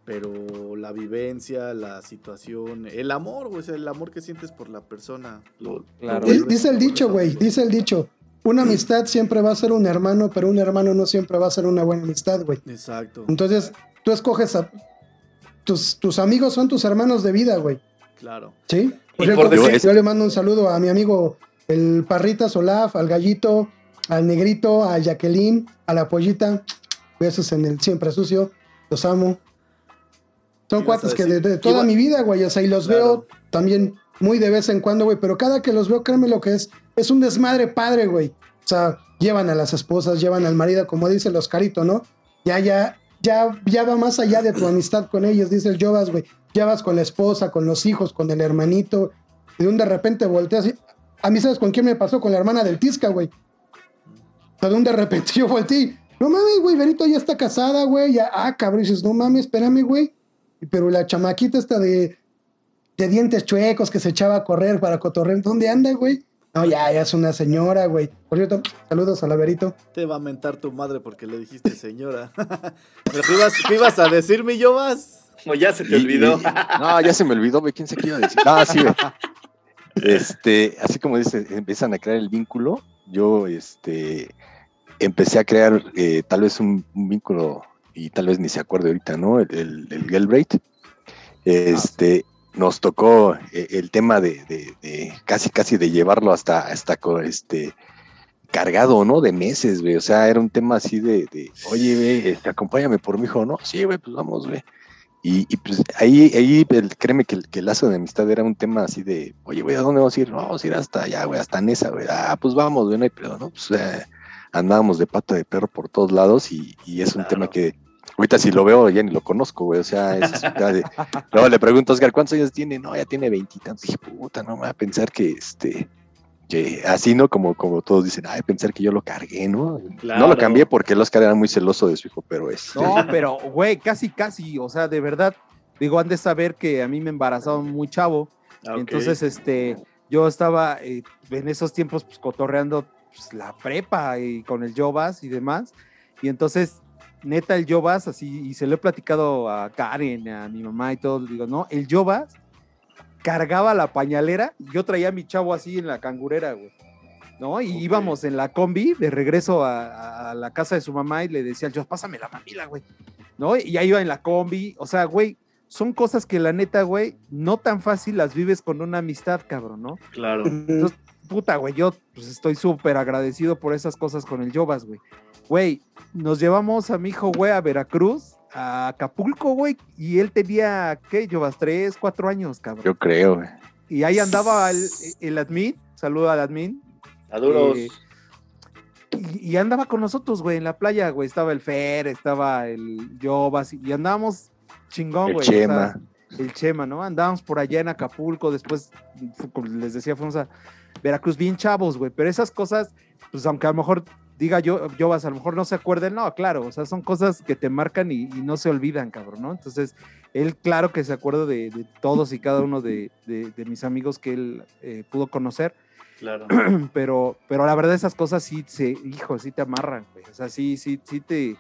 pero la vivencia, la situación, el amor, o sea, el amor que sientes por la persona. lo- Claro. Dice el dicho, güey. Dice el dicho. Una amistad siempre va a ser un hermano, pero un hermano no siempre va a ser una buena amistad, güey. Exacto, Entonces, tú escoges a. Tus, tus amigos son tus hermanos de vida, güey. claro. ¿Sí? Por Y cierto, por decir- yo le mando un saludo a mi amigo el Parrita Solaf, al Gallito, al Negrito, a Jacqueline, a la Pollita. Besos en el siempre sucio. Los amo. Son ¿Qué ibas cuates que de, toda Iba- mi vida, güey. O sea, y los Claro. veo también muy de vez en cuando, güey. Pero cada que los veo, créeme lo que es. Es un desmadre padre, güey. O sea, llevan a las esposas, llevan al marido, como dice el Oscarito, ¿no? Ya, ya, ya, ya va más allá de tu amistad con ellos, dice el Jovas, güey. Ya vas con la esposa, con los hijos, con el hermanito. Y de un de repente volteas. A mí, ¿sabes con quién me pasó? Con la hermana del Tisca, güey. O sea, de un de repente yo volteé. No mames, güey, Benito ya está casada, güey. Ya, ah, cabrón, dices, no mames, espérame, güey. Pero la chamaquita esta de, de dientes chuecos que se echaba a correr para cotorrear, ¿dónde anda, güey? No, ya, ya es una señora, güey. Por cierto, saludos a la Verito. Te va a mentar tu madre porque le dijiste señora. ¿Pero qué ibas, qué ibas a decir, mi Yobas? Como ya se te Y- olvidó. y- no, ya se me olvidó, güey. ¿Quién se qué iba a decir? No, sí, güey. Este, así como dice, empiezan a crear el vínculo. Yo, este, empecé a crear eh, tal vez un, un vínculo y tal vez ni se acuerde ahorita, ¿no? El, el, el Galbraith. Este, nos tocó eh, el tema de, de- de casi, casi de llevarlo hasta, hasta este, cargado, ¿no? De meses, güey. O sea, era un tema así de, de, oye, güey, este, acompáñame por mi hijo, ¿no? Sí, güey, pues vamos, güey. Y, y, pues ahí, ahí créeme que el, que el lazo de amistad era un tema así de, oye, güey, ¿a dónde vamos a ir? No, vamos a ir hasta allá, güey, hasta Nesa, güey. Ah, pues vamos, güey, no hay pedo, ¿no? Pues eh, andábamos de pata de perro por todos lados y, y es un tema que ahorita si lo veo ya ni lo conozco, güey. O sea, es, es de... Luego le pregunto a Oscar, ¿cuántos años tiene? No, ya tiene veintitantos. Dije, puta, no me va a pensar que este... Que así, ¿no? Como, como todos dicen, ay, pensar que yo lo cargué, ¿no? No lo cambié porque el Oscar era muy celoso de su hijo, pero este... No, pero, güey, casi, casi, o sea, de verdad, digo, han de saber que a mí me embarazaron muy chavo. Entonces, este, yo estaba eh, en esos tiempos pues, cotorreando pues, la prepa y con el Jovas y demás. Y entonces, neta, el Jovas, así, y se lo he platicado a Karen, a mi mamá y todo, digo, no, el Jovas cargaba la pañalera y yo traía a mi chavo así en la cangurera, güey. ¿No? Y íbamos en la combi de regreso a, a la casa de su mamá y le decía al Jovas, pásame la mamila, güey. ¿No? Y ahí iba en la combi, o sea, güey, son cosas que la neta, güey, no tan fácil las vives con una amistad, cabrón, ¿no? Claro. Entonces, puta, güey, yo pues, estoy súper agradecido por esas cosas con el Jovas, güey. Güey, nos llevamos a mi hijo, güey, a Veracruz, a Acapulco, güey, y él tenía, ¿qué? Jovas, tres, cuatro años, cabrón. Yo creo, güey. Y ahí andaba el, el admin, saludo al admin, A duros. Eh, y, y andaba con nosotros, güey, en la playa, güey, estaba el Fer, estaba el Jovas, y andábamos chingón, El güey. o sea, Chema. el Chema, ¿no? Andábamos por allá en Acapulco, después, les decía, fuimos a Veracruz bien chavos, güey, pero esas cosas, pues aunque a lo mejor diga yo, yo vas, a lo mejor no se acuerden, no, claro, o sea, son cosas que te marcan y, y no se olvidan, cabrón, ¿no? Entonces, él claro que se acuerda de, de todos y cada uno de, de- de mis amigos que él eh, pudo conocer, Claro. pero, pero la verdad esas cosas sí, se, hijo, sí te amarran, güey, o sea, sí, sí, sí te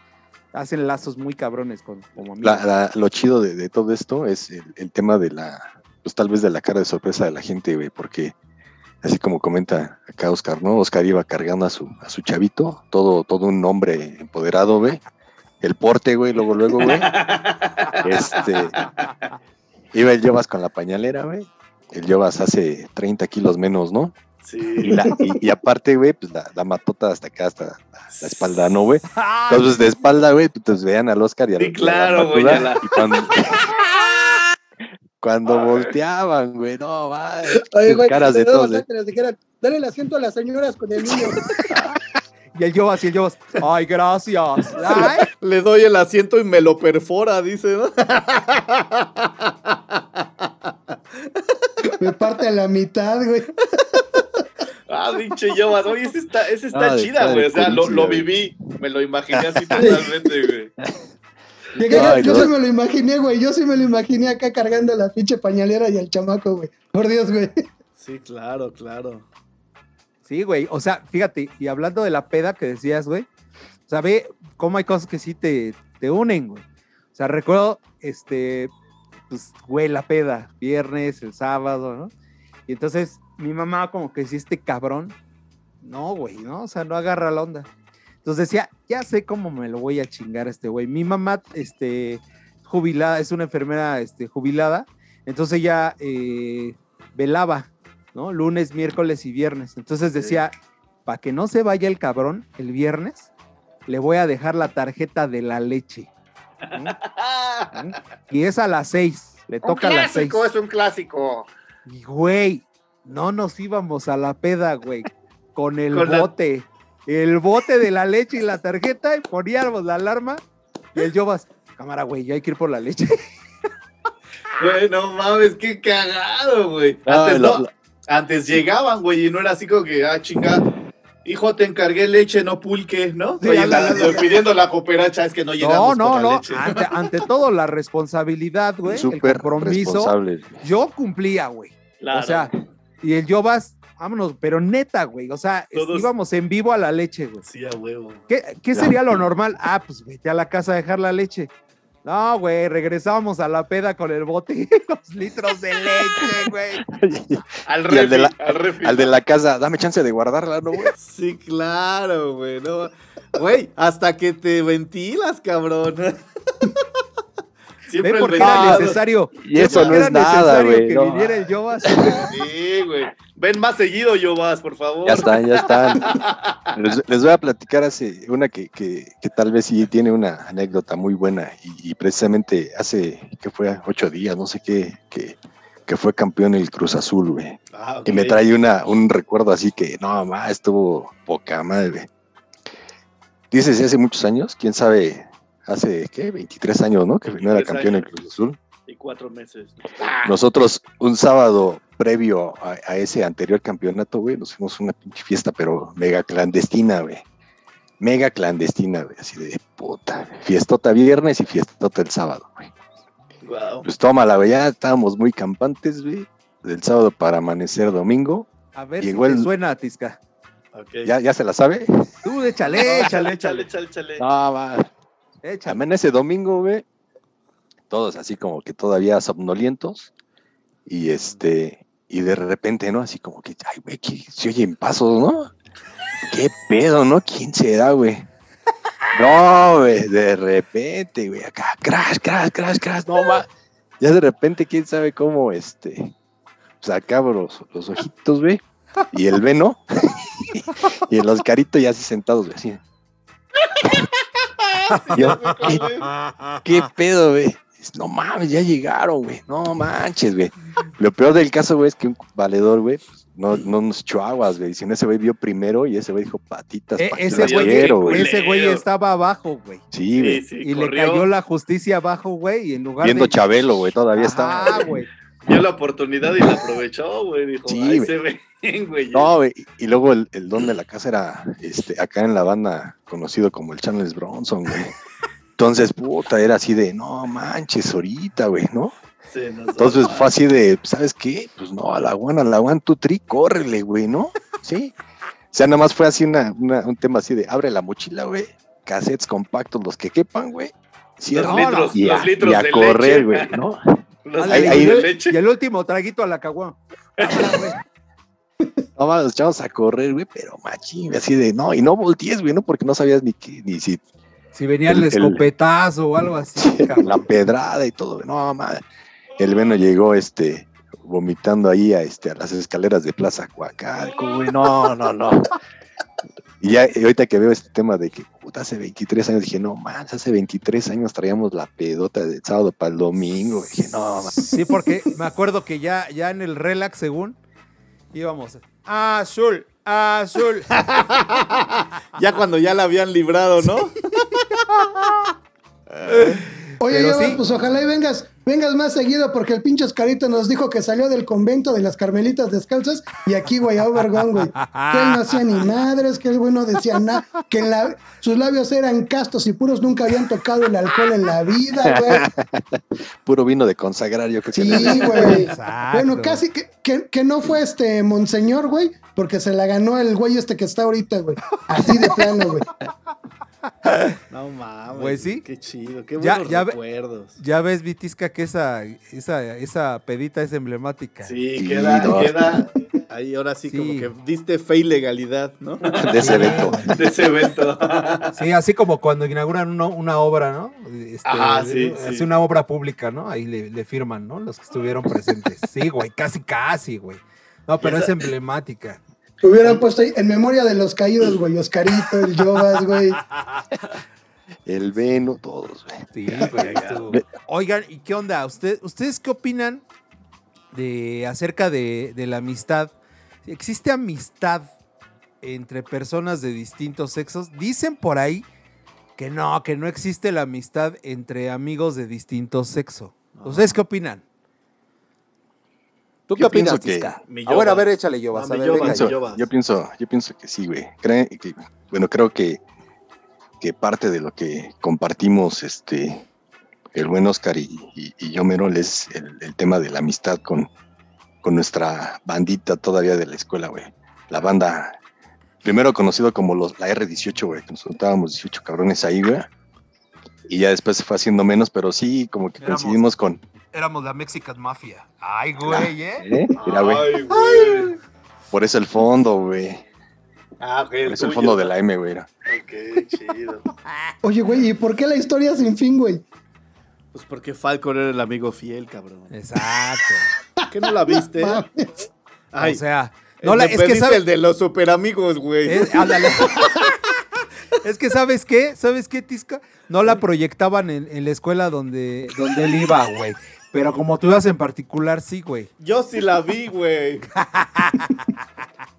hacen lazos muy cabrones con, como amigos. La- la- lo chido de, de todo esto es el, el tema de la, pues tal vez de la cara de sorpresa de la gente, güey, porque así como comenta acá Oscar, ¿no? Oscar iba cargando a su, a su chavito, todo, todo un hombre empoderado, güey. El porte, güey, luego, luego, güey. Este, iba el Jovas con la pañalera, güey. El Jovas hace 30 kilos menos, ¿no? Y, Sí. la- y- y aparte, güey, pues la, la matota hasta acá, hasta la, la espalda, ¿no, güey? Entonces, de espalda, güey, pues vean al Oscar y a Sí, y claro, güey, Y cuando, cuando volteaban, güey, no, va. Oye, güey, caras de todos, ¿eh? les dale el asiento a las señoras con el niño. Y el Jovas, y el Jovas, ay, gracias. Ay, Le doy el asiento y me lo perfora, dice, ¿no? Me parte a la mitad, güey. Ah, pinche Yobas. Oye, ese está, ese está Ah, chida, güey. O sea, lo, viví. Me lo imaginé así totalmente, güey. Llegué- Ay, yo no. sí me lo imaginé, güey. Yo sí me lo imaginé acá cargando la pinche pañalera y al chamaco, güey. Por Dios, güey. Sí, claro, claro. Sí, güey. O sea, fíjate, y hablando de la peda que decías, güey. O sea, ve cómo hay cosas que sí te, te unen, güey. O sea, recuerdo, este, pues, güey, la peda, viernes, el sábado, ¿no? Y entonces mi mamá como que sí, este cabrón, no, güey, ¿no? O sea, no agarra la onda. Entonces decía, ya sé cómo me lo voy a chingar a este güey. Mi mamá, este, jubilada, es una enfermera, este, jubilada. Entonces ella eh, velaba, ¿no? Lunes, miércoles y viernes. Entonces decía, para que no se vaya el cabrón el viernes, le voy a dejar la tarjeta de la leche. ¿no? ¿no? Y es a las seis, le Un toca a las seis. clásico, es un clásico. Y güey, no nos íbamos a la peda, güey, con el Con la- bote. El bote de la leche y la tarjeta, y poníamos la alarma. Y el Jovas, cámara, güey, ya hay que ir por la leche. Güey, no mames, qué cagado, güey. Antes, no, llegaban, güey, y no era así como que, ah, chinga, hijo, te encargué leche, no pulque, ¿no? Sí, Oye, ándale, la- pidiendo la cooperacha, es que no No, llegamos no, con la no. leche. Ante, ante todo, la responsabilidad, güey, el compromiso. Yo cumplía, güey. Claro. O sea, y el Jovas, Vámonos, pero neta, güey. O sea, Todos- íbamos en vivo a la leche, güey. Sí, a huevo. ¿Qué, qué sería lo normal? Ah, pues vete a la casa a dejar la leche. No, güey, regresábamos a la peda con el bote y los litros de leche, güey. Al refi, de la- al refi. Al de la casa, dame chance de guardarla, ¿no, güey? Sí, claro, güey. No, güey, hasta que te ventilas, cabrón. Siempre Ve por qué era necesario. Y eso ¿Por qué no era es nada, güey. que no, viniera el Yobas. Sí, güey. Ven más seguido, Yobas, por favor. Ya están, ya están. Les, les voy a platicar hace una que, que, que tal vez sí tiene una anécdota muy buena y, y precisamente hace, que fue ocho días, no sé qué, que, que fue campeón el Cruz Azul, güey. Ah. Y me trae una, un recuerdo así que, no, mamá, estuvo poca madre. güey. Dices, hace muchos años, quién sabe, hace, ¿qué? 23 años, ¿no? Que no era 23 campeón años. Cruz Azul. Y cuatro meses. Nosotros, un sábado previo a, a ese anterior campeonato, güey, nos fuimos una pinche fiesta, pero mega clandestina, güey. Mega clandestina, güey, así de puta. Fiestota viernes y fiestota el sábado, güey. Wow. Pues tómala, güey, ya estábamos muy campantes, güey. Del sábado para amanecer domingo. A ver Llegó si te el- suena, Tisca. ¿Ya, ya se la sabe? Tú, échale, échale, échale, échale. échale, échale. No, va. Échale. Amanece domingo, güey. Todos así como que todavía somnolientos. Y este, y de repente, ¿no? Así como que, ay, güey, que se oyen pasos, ¿no? ¿Qué pedo, no? ¿Quién será, güey? No, güey, de repente, güey, acá, crash, crash, crash, crash, no, ma. Ya de repente, quién sabe cómo, este, pues acá los, los ojitos, güey, y el veno, y los caritos ya así sentados, güey, así. Yo, ¿qué, qué pedo, güey? No mames, ya llegaron, güey. No manches, güey. Lo peor del caso, güey, es que un valedor, güey, pues, no, no nos echó aguas, güey. Sino ese güey vio primero y ese güey dijo patitas, Eh, patitas ese güey, quiero, güey. ese güey estaba abajo, güey. Sí, güey. Sí, sí, Y le cayó la justicia abajo, güey, y en lugar Viendo de... Chabelo, güey, todavía estaba. Ah, güey. Vio la oportunidad y la aprovechó, güey. Dijo, Sí, güey. se ven, güey. No, güey. Y luego el, el don de la casa era este, acá en la banda conocido como el Charles Bronson, güey. Entonces, puta, era así de, no manches, ahorita, güey, ¿no? Se nos Entonces fue así de, ¿sabes qué? Pues no, a la a la tu tri, córrele, güey, ¿no? Sí. O sea, nada más fue así una, una- un tema así de, abre la mochila, güey, cassettes compactos, los que quepan, güey. Cierra Los litros, y a, los litros y a de correr, güey, ¿no? Los Ándale, Ahí- litros ahí- de leche. Y el último traguito a la cagua. No, echamos a correr, güey, pero machín, así de, no, y no voltees, güey, ¿no? Porque no sabías ni qué, ni si Si venía el, El- el- escopetazo o algo así, cabrón. la pedrada y todo, güey. No, madre. El Veno llegó, este, vomitando ahí a, este, a las escaleras de Plaza Coacalco, güey. No, no, no. Y ya, y ahorita que veo este tema de que, puta, hace 23 años, dije, no, man, hace 23 años traíamos la pedota del sábado para el domingo. Dije, no, man. Sí, porque me acuerdo que ya, ya en el relax, según, íbamos. Azul, azul. ya cuando ya la habían librado, ¿no? Oye, Pero sí. pues ojalá y vengas, vengas más seguido porque el pinche Oscarito nos dijo que salió del convento de las Carmelitas Descalzas y aquí, güey, a Obergón, güey. Que él no hacía ni madres, que el güey no decía nada, que en la- sus labios eran castos y puros, nunca habían tocado el alcohol en la vida, güey. Puro vino de consagrar, yo creo que. Sí, güey. Bueno, casi que, que, que no fue este Monseñor, güey, porque se la ganó el güey este que está ahorita, güey. Así de plano, güey. No mames. Pues sí. Qué chido, qué buenos ya recuerdos. Ya ves, Vitisca, que esa, esa, esa pedita es emblemática. Sí, Sí, queda, no. queda. Ahí ahora sí, Sí. como que diste fe y legalidad, ¿no? De ese evento. De ese evento. Sí, así como cuando inauguran una, una obra, ¿no? Este, Ajá, sí, hace sí. una obra pública, ¿no? Ahí le, le firman, ¿no? Los que estuvieron presentes. Sí, güey, casi, casi, güey. No, pero es emblemática. Hubieran puesto ahí en memoria de los caídos, güey. Oscarito, el Yobas, güey. El Veno, todos, güey. Sí, güey. estuvo- Oigan, ¿y qué onda? ¿Usted, ¿Ustedes qué opinan de acerca de, de la amistad? ¿Existe amistad entre personas de distintos sexos? Dicen por ahí que no, que no existe la amistad entre amigos de distintos sexos. ¿Ustedes qué opinan? ¿Tú qué opinas, que- Ah, bueno, a ver, échale yo, vas a ver, Yobas, venga, yo. Yo pienso, yo pienso que sí, güey. Cree que, bueno, creo que, que parte de lo que compartimos, este, el buen Oscar y, y, y yo, Merol, es el, el tema de la amistad con, con nuestra bandita todavía de la escuela, güey. La banda, primero conocido como los, la R18, güey, que nos juntábamos 18 cabrones ahí, güey. Y ya después se fue haciendo menos, pero sí, como que Éramos- coincidimos con. Éramos la Mexican Mafia. Ay, güey, ¿eh? ¿eh? Mira, güey. Ay, güey. Por eso el fondo, güey. Ah, ok. Por eso el fondo de la M, güey. era. Ok, chido. Oye, güey, ¿y por qué la historia sin fin, güey? Pues porque Falcon era el amigo fiel, cabrón. Exacto. ¿Qué no la viste? Ay, o sea, no no la, es que sabe el de los super amigos, güey. ándale. Es que, ¿sabes qué? ¿Sabes qué, Tisca? No la proyectaban en, en la escuela donde, donde él iba, güey. Pero como tú ibas en particular, sí, güey. Yo sí la vi, güey.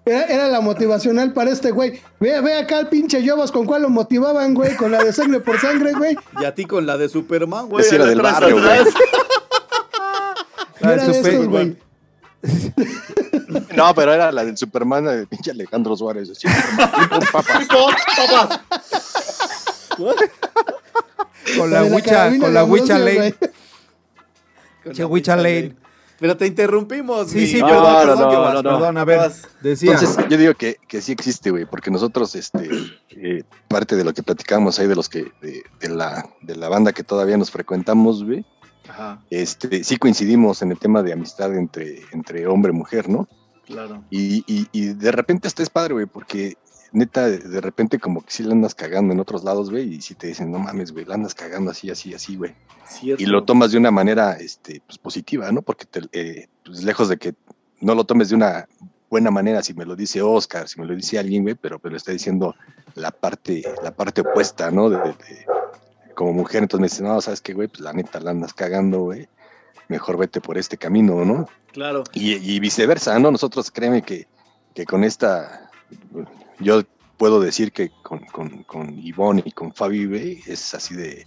Era, era la motivacional para este güey. Ve, ve acá al pinche Yobas con cuál lo motivaban, güey, con la de sangre por sangre, güey. Y a ti con la de Superman, güey. Ahí del barrio, güey. era de super- estos, güey. No, pero era la del Superman de pinche Alejandro Suárez. Con la de huicha, con la huicha. Con Che, la Huicha Lane. Pero te interrumpimos, Sí, sí, No, perdón, no, perdón, no, no, perdón, a ver, decía. Entonces, yo digo que, que sí existe, güey, porque nosotros, este, eh, parte de lo que platicamos ahí de los que, de, de la, de la banda que todavía nos frecuentamos, güey, Ajá, este, sí coincidimos en el tema de amistad entre, entre hombre y mujer, ¿no? claro. Y, y, y de repente hasta es padre, güey, porque neta, de, repente como que sí la andas cagando en otros lados, güey, y si te dicen, no mames, güey, la andas cagando así, así, así, güey. Y lo tomas de una manera, este, pues positiva, ¿no? Porque te, eh, pues, lejos de que no lo tomes de una buena manera, si me lo dice Oscar, si me lo dice alguien, güey, pero, pero está diciendo la parte, la parte opuesta, ¿no? De, de- como mujer, entonces me dice, no, ¿sabes qué, güey? Pues la neta la andas cagando, güey. Mejor vete por este camino, ¿no? Claro. Y, y viceversa, ¿no? Nosotros créeme que, que con esta, yo puedo decir que con, con, con Ivonne y con Fabi, güey, es así de,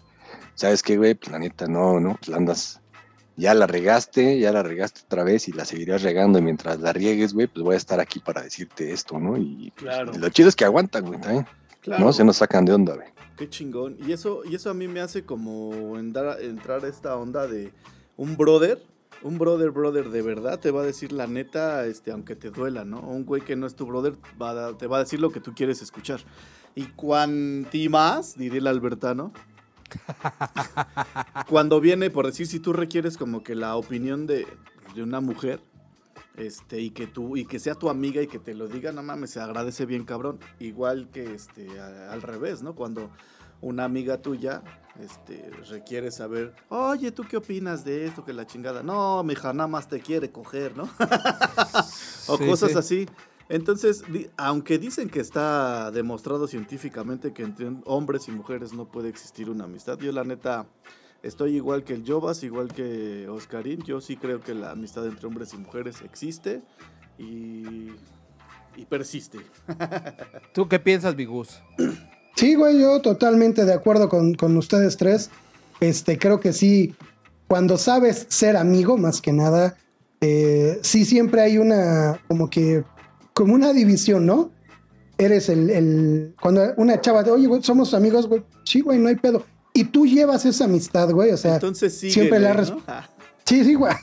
¿sabes qué, güey? Pues la neta, no, no, pues la andas, ya la regaste, ya la regaste otra vez y la seguirás regando y mientras la riegues, güey, pues voy a estar aquí para decirte esto, ¿no? Y pues, Claro. lo chido es que aguantan, güey, también, Claro. ¿no? Se nos sacan de onda, güey. Qué chingón. Y eso, y eso a mí me hace como entrar, entrar a esta onda de un brother. Un brother, brother, de verdad te va a decir la neta, este, aunque te duela, ¿no? Un güey que no es tu brother va a- te va a decir lo que tú quieres escuchar. Y cuanti más, diría el albertano, cuando viene, por decir, si tú requieres como que la opinión de, de una mujer, este, y que tú, y que sea tu amiga y que te lo diga, no mames, se agradece bien cabrón. Igual que este, a- al revés, ¿no? Cuando una amiga tuya, este, requiere saber, oye, ¿tú qué opinas de esto? Que la chingada. No, mija, nada más te quiere coger, ¿no? o Sí, cosas sí. así. Entonces, aunque dicen que está demostrado científicamente que entre hombres y mujeres no puede existir una amistad, yo la neta estoy igual que el Jovas, igual que Oscarín. Yo sí creo que la amistad entre hombres y mujeres existe y, y persiste. ¿Tú qué piensas, Bigus? Sí, güey, yo totalmente de acuerdo con, con ustedes tres. Este, creo que sí, cuando sabes ser amigo, más que nada, eh, sí siempre hay una, como que, como una división, ¿no? Eres el, el cuando una chava de, oye, güey, somos amigos, güey, sí, güey, no hay pedo. Y tú llevas esa amistad, güey, o sea, Entonces siempre la res- sí, sí, güey.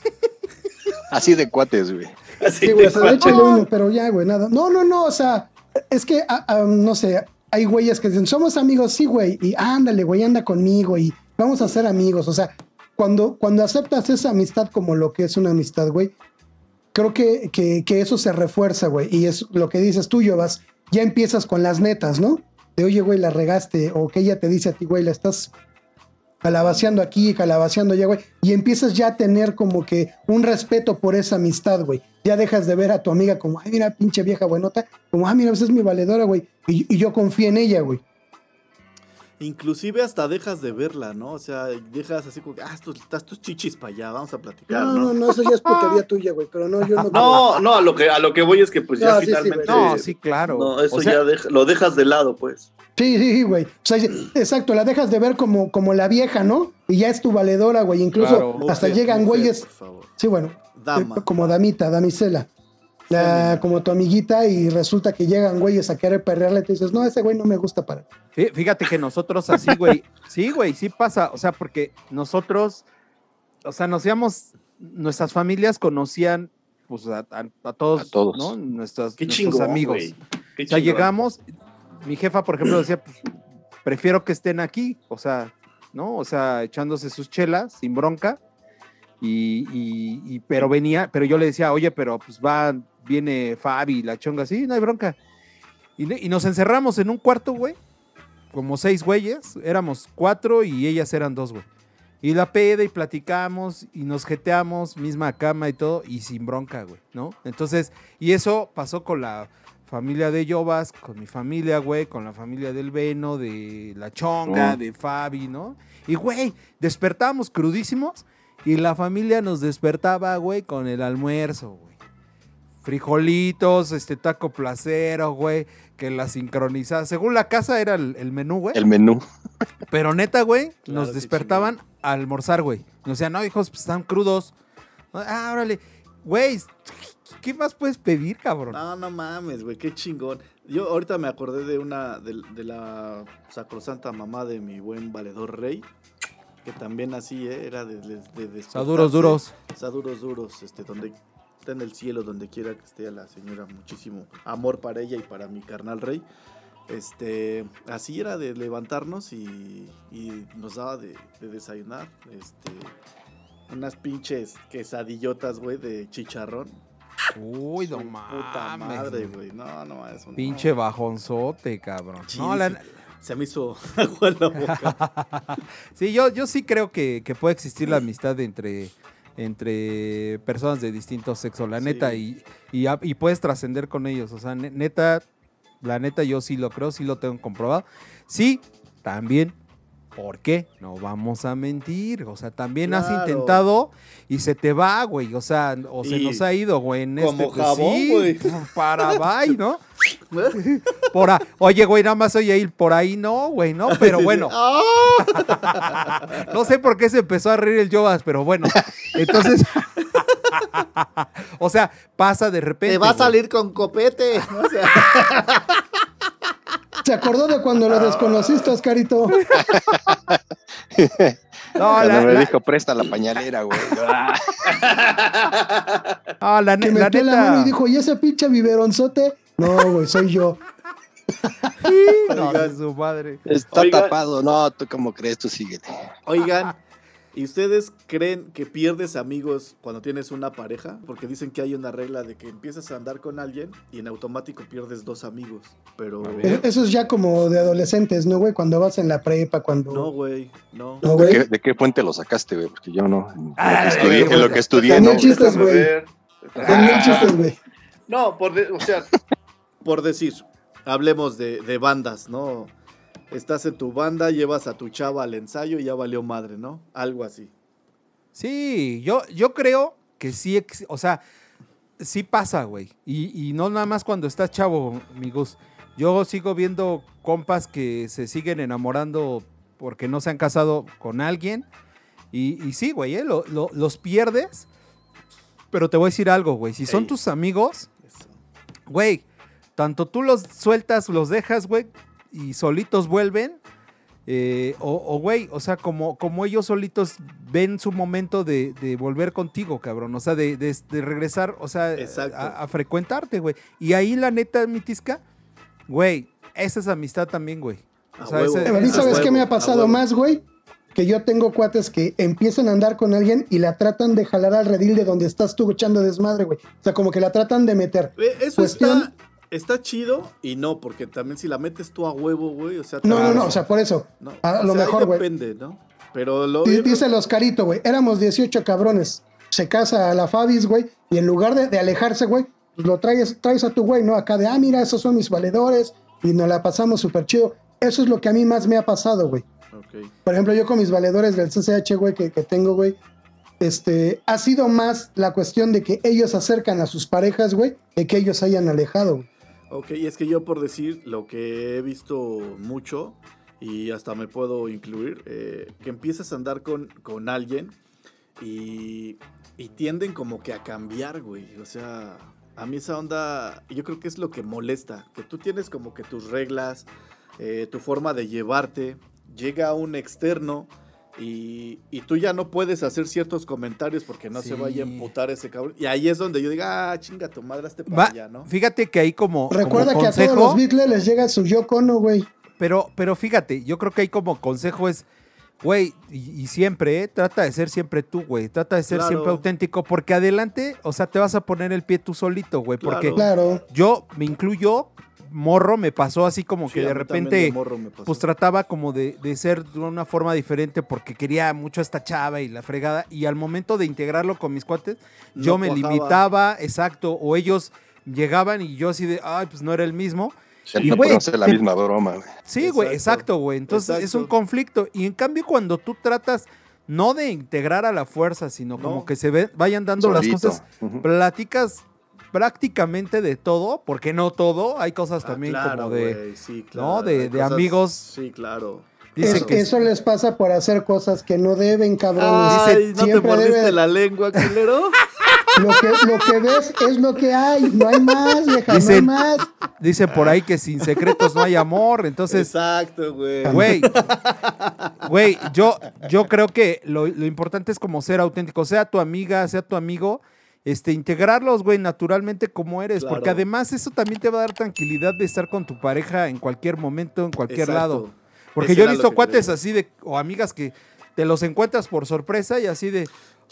Así de cuates, güey. Así Sí, güey, de o sea, uno, pero ya, güey, nada. No, no, no, o sea, es que, ah, ah, no sé, hay güeyes que dicen, somos amigos, sí, güey, y ándale, güey, anda conmigo y vamos a ser amigos. O sea, cuando, cuando aceptas esa amistad como lo que es una amistad, güey, creo que, que, que eso se refuerza, güey, y es lo que dices tú, vas ya empiezas con las netas, ¿no? De, oye, güey, la regaste, o que ella te dice a ti, güey, la estás calabaceando aquí, calabaceando allá, güey, y empiezas ya a tener como que un respeto por esa amistad, güey. Ya dejas de ver a tu amiga como, ay, mira, pinche vieja buenota, como, ah, mira, esa es mi valedora, güey, y, y yo confío en ella, güey. Inclusive hasta dejas de verla, ¿no? O sea, dejas así como, que, ah, estos, estás tus chichis para allá, vamos a platicar, No, ¿no? no, no, eso ya es putería tuya, güey, pero no, yo no. No, no, a lo que a lo que voy es que pues ya No, sí, sí, finalmente. güey. No, sí, claro. No, eso O sea, ya deja- lo dejas de lado, pues. Sí, sí, sí, güey. O sea, exacto, la dejas de ver como, como la vieja, ¿no? Y ya es tu valedora, güey. Incluso Claro. hasta Mujer, llegan mujer, güeyes, Por favor. sí, bueno, Dama. eh, como damita, damisela. La- como tu amiguita y resulta que llegan güeyes a querer perrearle y te dices, no, ese güey no me gusta para. Fí- Fíjate que nosotros así, güey. Sí, güey, sí pasa. O sea, porque nosotros, o sea, nos íbamos, nuestras familias conocían pues a, a- a todos, A todos. ¿no? Nuestros, Qué nuestros chingón, amigos. Qué O sea, chingón. llegamos, mi jefa, por ejemplo, decía, pues, prefiero que estén aquí, o sea, ¿no? O sea, echándose sus chelas sin bronca. Y, y- y- pero venía, pero yo le decía, oye, pero pues va, viene Fabi, la chonga, sí, no hay bronca. Y, y nos encerramos en un cuarto, güey, como seis güeyes, éramos cuatro y ellas eran dos, güey. Y la peda y platicamos y nos jeteamos, misma cama y todo, y sin bronca, güey, ¿no? Entonces, y eso pasó con la familia de Yobas, con mi familia, güey, con la familia del Veno, de la Chonga, Oh. de Fabi, ¿no? Y, güey, despertábamos crudísimos y la familia nos despertaba, güey, con el almuerzo, güey. Frijolitos, este taco placero, güey, que la sincronizada. Según la casa era el, el menú, güey. El menú. Pero neta, güey, Claro, nos despertaban a almorzar, güey. Nos decían, no, hijos, pues están crudos. Ah, órale. Güey, ¿qué más puedes pedir, cabrón? No, no mames, güey, qué chingón. Yo ahorita me acordé de una, de, de la sacrosanta mamá de mi buen valedor rey, que también así, ¿eh? Era de, de, de o sea, duros, despertarse. duros. O sea, duros, duros, este, donde está en el cielo, donde quiera que esté la señora, muchísimo amor para ella y para mi carnal rey. Este, así era de levantarnos y, y nos daba de, de desayunar, este, unas pinches quesadillotas, güey, de chicharrón. Uy, no Su Puta mames. madre, güey. No, no, es un. Pinche bajonzote, cabrón. No, la-. Se me hizo agua en la boca. sí, yo, yo sí creo que, que puede existir la amistad entre, entre personas de distinto sexo, la Sí. neta, y, y, y puedes trascender con ellos. O sea, ne- neta, la neta, yo sí lo creo, sí lo tengo comprobado. Sí, también. ¿Por qué? No vamos a mentir. O sea, también has intentado y se te va, güey. O sea, o se Y nos ha ido, güey. En como este, pues, jabón, sí, güey. Para bye, ¿no? Por a- Oye, güey, nada más oye ahí, por ahí no, güey, ¿no? Pero bueno, ¡Ah! no sé por qué se empezó a reír el Jovas, pero bueno. Entonces, o sea, pasa de repente. Te va a güey. salir con copete. O sea, ¿Se acordó de cuando lo desconociste, Oscarito? No, Cuando la, me la- dijo, presta la pañalera, güey. Ah, no, la ne- Que la metió la mano neta. y dijo, ¿y ese pinche biberonzote? No, güey, soy yo. No, de su madre. Está tapado. No, tú cómo crees, tú síguele. Oigan, ¿y ustedes creen que pierdes amigos cuando tienes una pareja? Porque dicen que hay una regla de que empiezas a andar con alguien y en automático pierdes dos amigos. Pero. Eso es ya como de adolescentes, ¿no, güey? Cuando vas en la prepa, cuando... No, güey, no. No, ¿De güey. qué, de qué fuente lo sacaste, güey? Porque yo no. En, Ah, lo, que estudié, güey, en lo que estudié, También no. chistes, güey. chistes, güey. No, por de- o sea, Por decir, hablemos de, de bandas, ¿no? Estás en tu banda, llevas a tu chava al ensayo y ya valió madre, ¿no? Algo así. Sí, yo, yo creo que sí, o sea, sí pasa, güey. Y, y no nada más cuando estás chavo, amigos. Yo sigo viendo compas que se siguen enamorando porque no se han casado con alguien. Y, y sí, güey, ¿eh? Lo- lo- los pierdes. Pero te voy a decir algo, güey. Si son Ey. tus amigos, güey, tanto tú los sueltas, los dejas, güey, y solitos vuelven. eh, o, güey, o sea, como, como ellos solitos ven su momento de, de volver contigo, cabrón. O sea, de, de- de regresar, o sea, a, a frecuentarte, güey. Y ahí, la neta, mi tisca, güey, esa es amistad también, güey. O sea, ese- A mí, ese- ¿sabes huevo, qué me ha pasado más, güey? Que yo tengo cuates que empiezan a andar con alguien y la tratan de jalar al redil de donde estás tú echando desmadre, güey. O sea, como que la tratan de meter. Eh, Eso Cuestión- está, está chido y no, porque también si la metes tú a huevo, güey, o sea... No, no, no, o sea, por eso. no. a O lo sea, ahí mejor, güey. depende, ¿no? Pero lo... Di- Dice el Oscarito, güey. Éramos 18 cabrones. Se casa a la Fabis, güey. Y en lugar de, de alejarse, güey, pues lo traes, traes a tu güey, ¿no? Acá de, ah, mira, esos son mis valedores. Y nos la pasamos súper chido. Eso es lo que a mí más me ha pasado, güey. Ok. Por ejemplo, yo con mis valedores del CCH, güey, que, que tengo, güey, este, ha sido más la cuestión de que ellos acercan a sus parejas, güey, de que ellos hayan alejado, güey. Ok, y es que yo por decir lo que he visto mucho y hasta me puedo incluir, eh, que empiezas a andar con, con alguien y, y tienden como que a cambiar, güey. O sea, a mí esa onda, yo creo que es lo que molesta, que tú tienes como que tus reglas, eh, tu forma de llevarte, llega un externo Y, y tú ya no puedes hacer ciertos comentarios porque no se vaya a emputar ese cabrón. Y ahí es donde yo digo, ah, chinga tu madre, este para allá, ¿no? Fíjate que ahí como, Recuerda como que a todos los Beatles les llega su Yoko Ono, güey. pero, pero fíjate, yo creo que ahí como consejo es, güey, y, y siempre, ¿eh? trata de ser siempre tú, güey, trata de ser Claro. siempre auténtico, porque adelante, o sea, te vas a poner el pie tú solito, güey, porque. Claro. yo me incluyo, morro, me pasó así como Sí, que de repente... morro me pasó. pues trataba como de, de ser de una forma diferente porque quería mucho a esta chava y la fregada. Y al momento de integrarlo con mis cuates, yo me cuajaba. limitaba, exacto, o ellos llegaban y yo así de, ay, pues no era el mismo. Ya Y, güey, hacer la te- misma broma, güey. Sí, güey, Exacto. güey. Entonces es un conflicto. Y en cambio, cuando tú tratas no de integrar a la fuerza, sino como que se ve- vayan dando las cosas, Ujú. platicas prácticamente de todo, porque no todo, hay cosas Ah, también claro, como de... sí, ¿no? claro, de- hay de amigos. Sí, claro. Dicen Eso, que eso les pasa por hacer cosas que no deben, cabrones. Ay, ¿no te Siempre mordiste debe- la lengua, culero? Lo que, lo que ves es lo que hay, no hay más, vieja, no hay Dicen- más. Dicen por ahí que sin secretos no hay amor, entonces, Exacto, güey. güey, güey, yo, yo creo que lo, lo importante es como ser auténtico, sea tu amiga, sea tu amigo, este, integrarlos, güey, naturalmente como eres, Claro. porque además eso también te va a dar tranquilidad de estar con tu pareja en cualquier momento, en cualquier Exacto. lado. Porque yo he visto cuates así de, o amigas que te los encuentras por sorpresa y así de,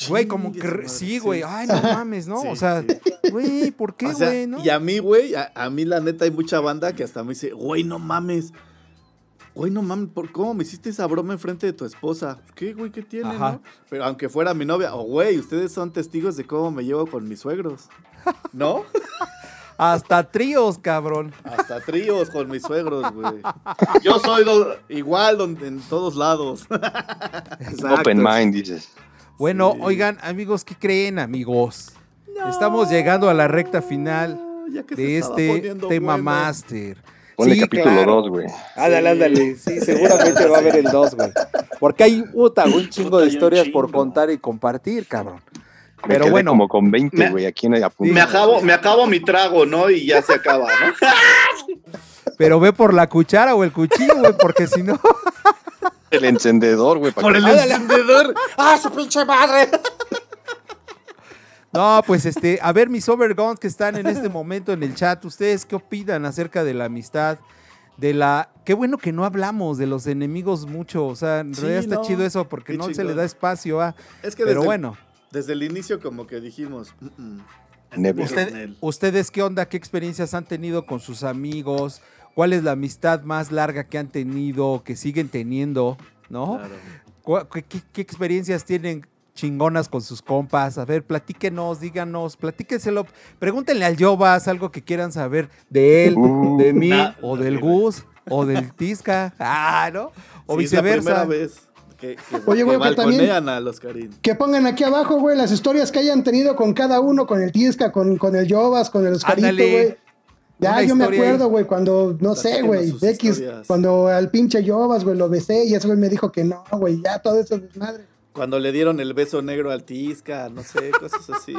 güey, como que, madre, sí, sí. güey, ay, no mames, ¿no? Sí, o sea, sí. güey, ¿por qué, O sea, güey, no? Y a mí, güey, a, a mí la neta hay mucha banda que hasta me dice, güey, no mames. Güey, no mames, ¿por cómo me hiciste esa broma enfrente de tu esposa? ¿Qué, güey, qué tiene, Ajá. no? Pero aunque fuera mi novia, o güey, ustedes son testigos de cómo me llevo con mis suegros. ¿No? Hasta tríos, cabrón. Hasta tríos con mis suegros, güey. Yo soy do- igual donde, en todos lados. Exacto. Open mind, dices. Bueno, Sí. oigan, amigos, ¿qué creen, amigos? Estamos llegando a la recta final Ya que se de este tema bueno. master. Ponle Sí, capítulo claro. 2, güey. Ándale, ándale. Sí, seguramente va a haber el 2, güey. Porque hay puta, un chingo Puta, de hay historias por contar y compartir, cabrón. Me Pero quedé bueno. como con 20, Me- güey, aquí en el Me acabo, me acabo mi trago, ¿no? Y ya se acaba, ¿no? Pero ve por la cuchara o el cuchillo, güey, porque si no. El encendedor, güey. Por que- el encendedor. ¡Ah, su pinche madre! No, pues este, a ver, mis overguns que están en este momento en el chat, ¿ustedes qué opinan acerca de la amistad? De la. Qué bueno que no hablamos de los enemigos mucho. O sea, en Sí, realidad está no, chido eso porque qué no se le da espacio a. Es que Pero desde, bueno, desde el inicio como que dijimos... "Mm, mm. Usted- ¿ustedes qué onda? ¿Qué experiencias han tenido con sus amigos? ¿Cuál es la amistad más larga que han tenido, que siguen teniendo? ¿No? Claro. ¿Cuál- ¿Qué, qué- qué experiencias tienen chingonas con sus compas? A ver, platíquenos, díganos, platíquenselo. Pregúntenle al Jovas algo que quieran saber de él, Uh, de mí, o del Gus, o del Tisca. Ah, ¿no? O Sí, es la viceversa. primera vez que, que, Oye, que güey, que también- a los Karim. Que pongan aquí abajo, güey, las historias que hayan tenido con cada uno, con el Tisca, con, con el Jovas, con el Oscarito, Ándale. güey. Ya, Una yo me acuerdo, güey, cuando, no sé, güey, X, historias. cuando al pinche Jovas, güey, lo besé y ese güey me dijo que no, güey, ya todo eso es desmadre. Cuando le dieron el beso negro al Tisca, no sé, cosas así.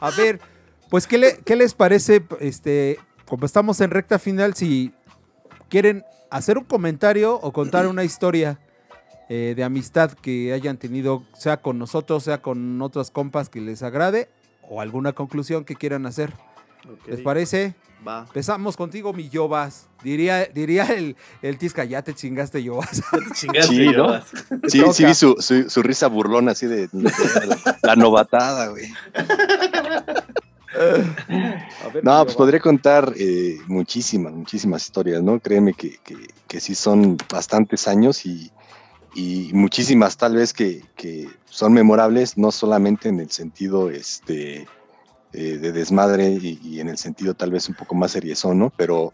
A ver, pues, ¿qué, le- qué les parece? Este, como estamos en recta final, si quieren hacer un comentario o contar una historia eh, de amistad que hayan tenido, sea con nosotros, sea con otras compas que les agrade, o alguna conclusión que quieran hacer. ¿Les parece? Va. Empezamos contigo, mi Yobas. Diría, diría el, el Tisca, ya te chingaste, Yobas. Ya te chingaste, Sí, ¿no? Sí, toca. sí vi su, su, su risa burlona así de, la, la novatada, güey. Ver, No, pues podría contar eh, muchísimas, muchísimas historias, ¿no? Créeme que, que, que sí son bastantes años y, y muchísimas tal vez que, que son memorables, no solamente en el sentido este, eh, de desmadre y, y en el sentido tal vez un poco más seriezón, ¿no? Pero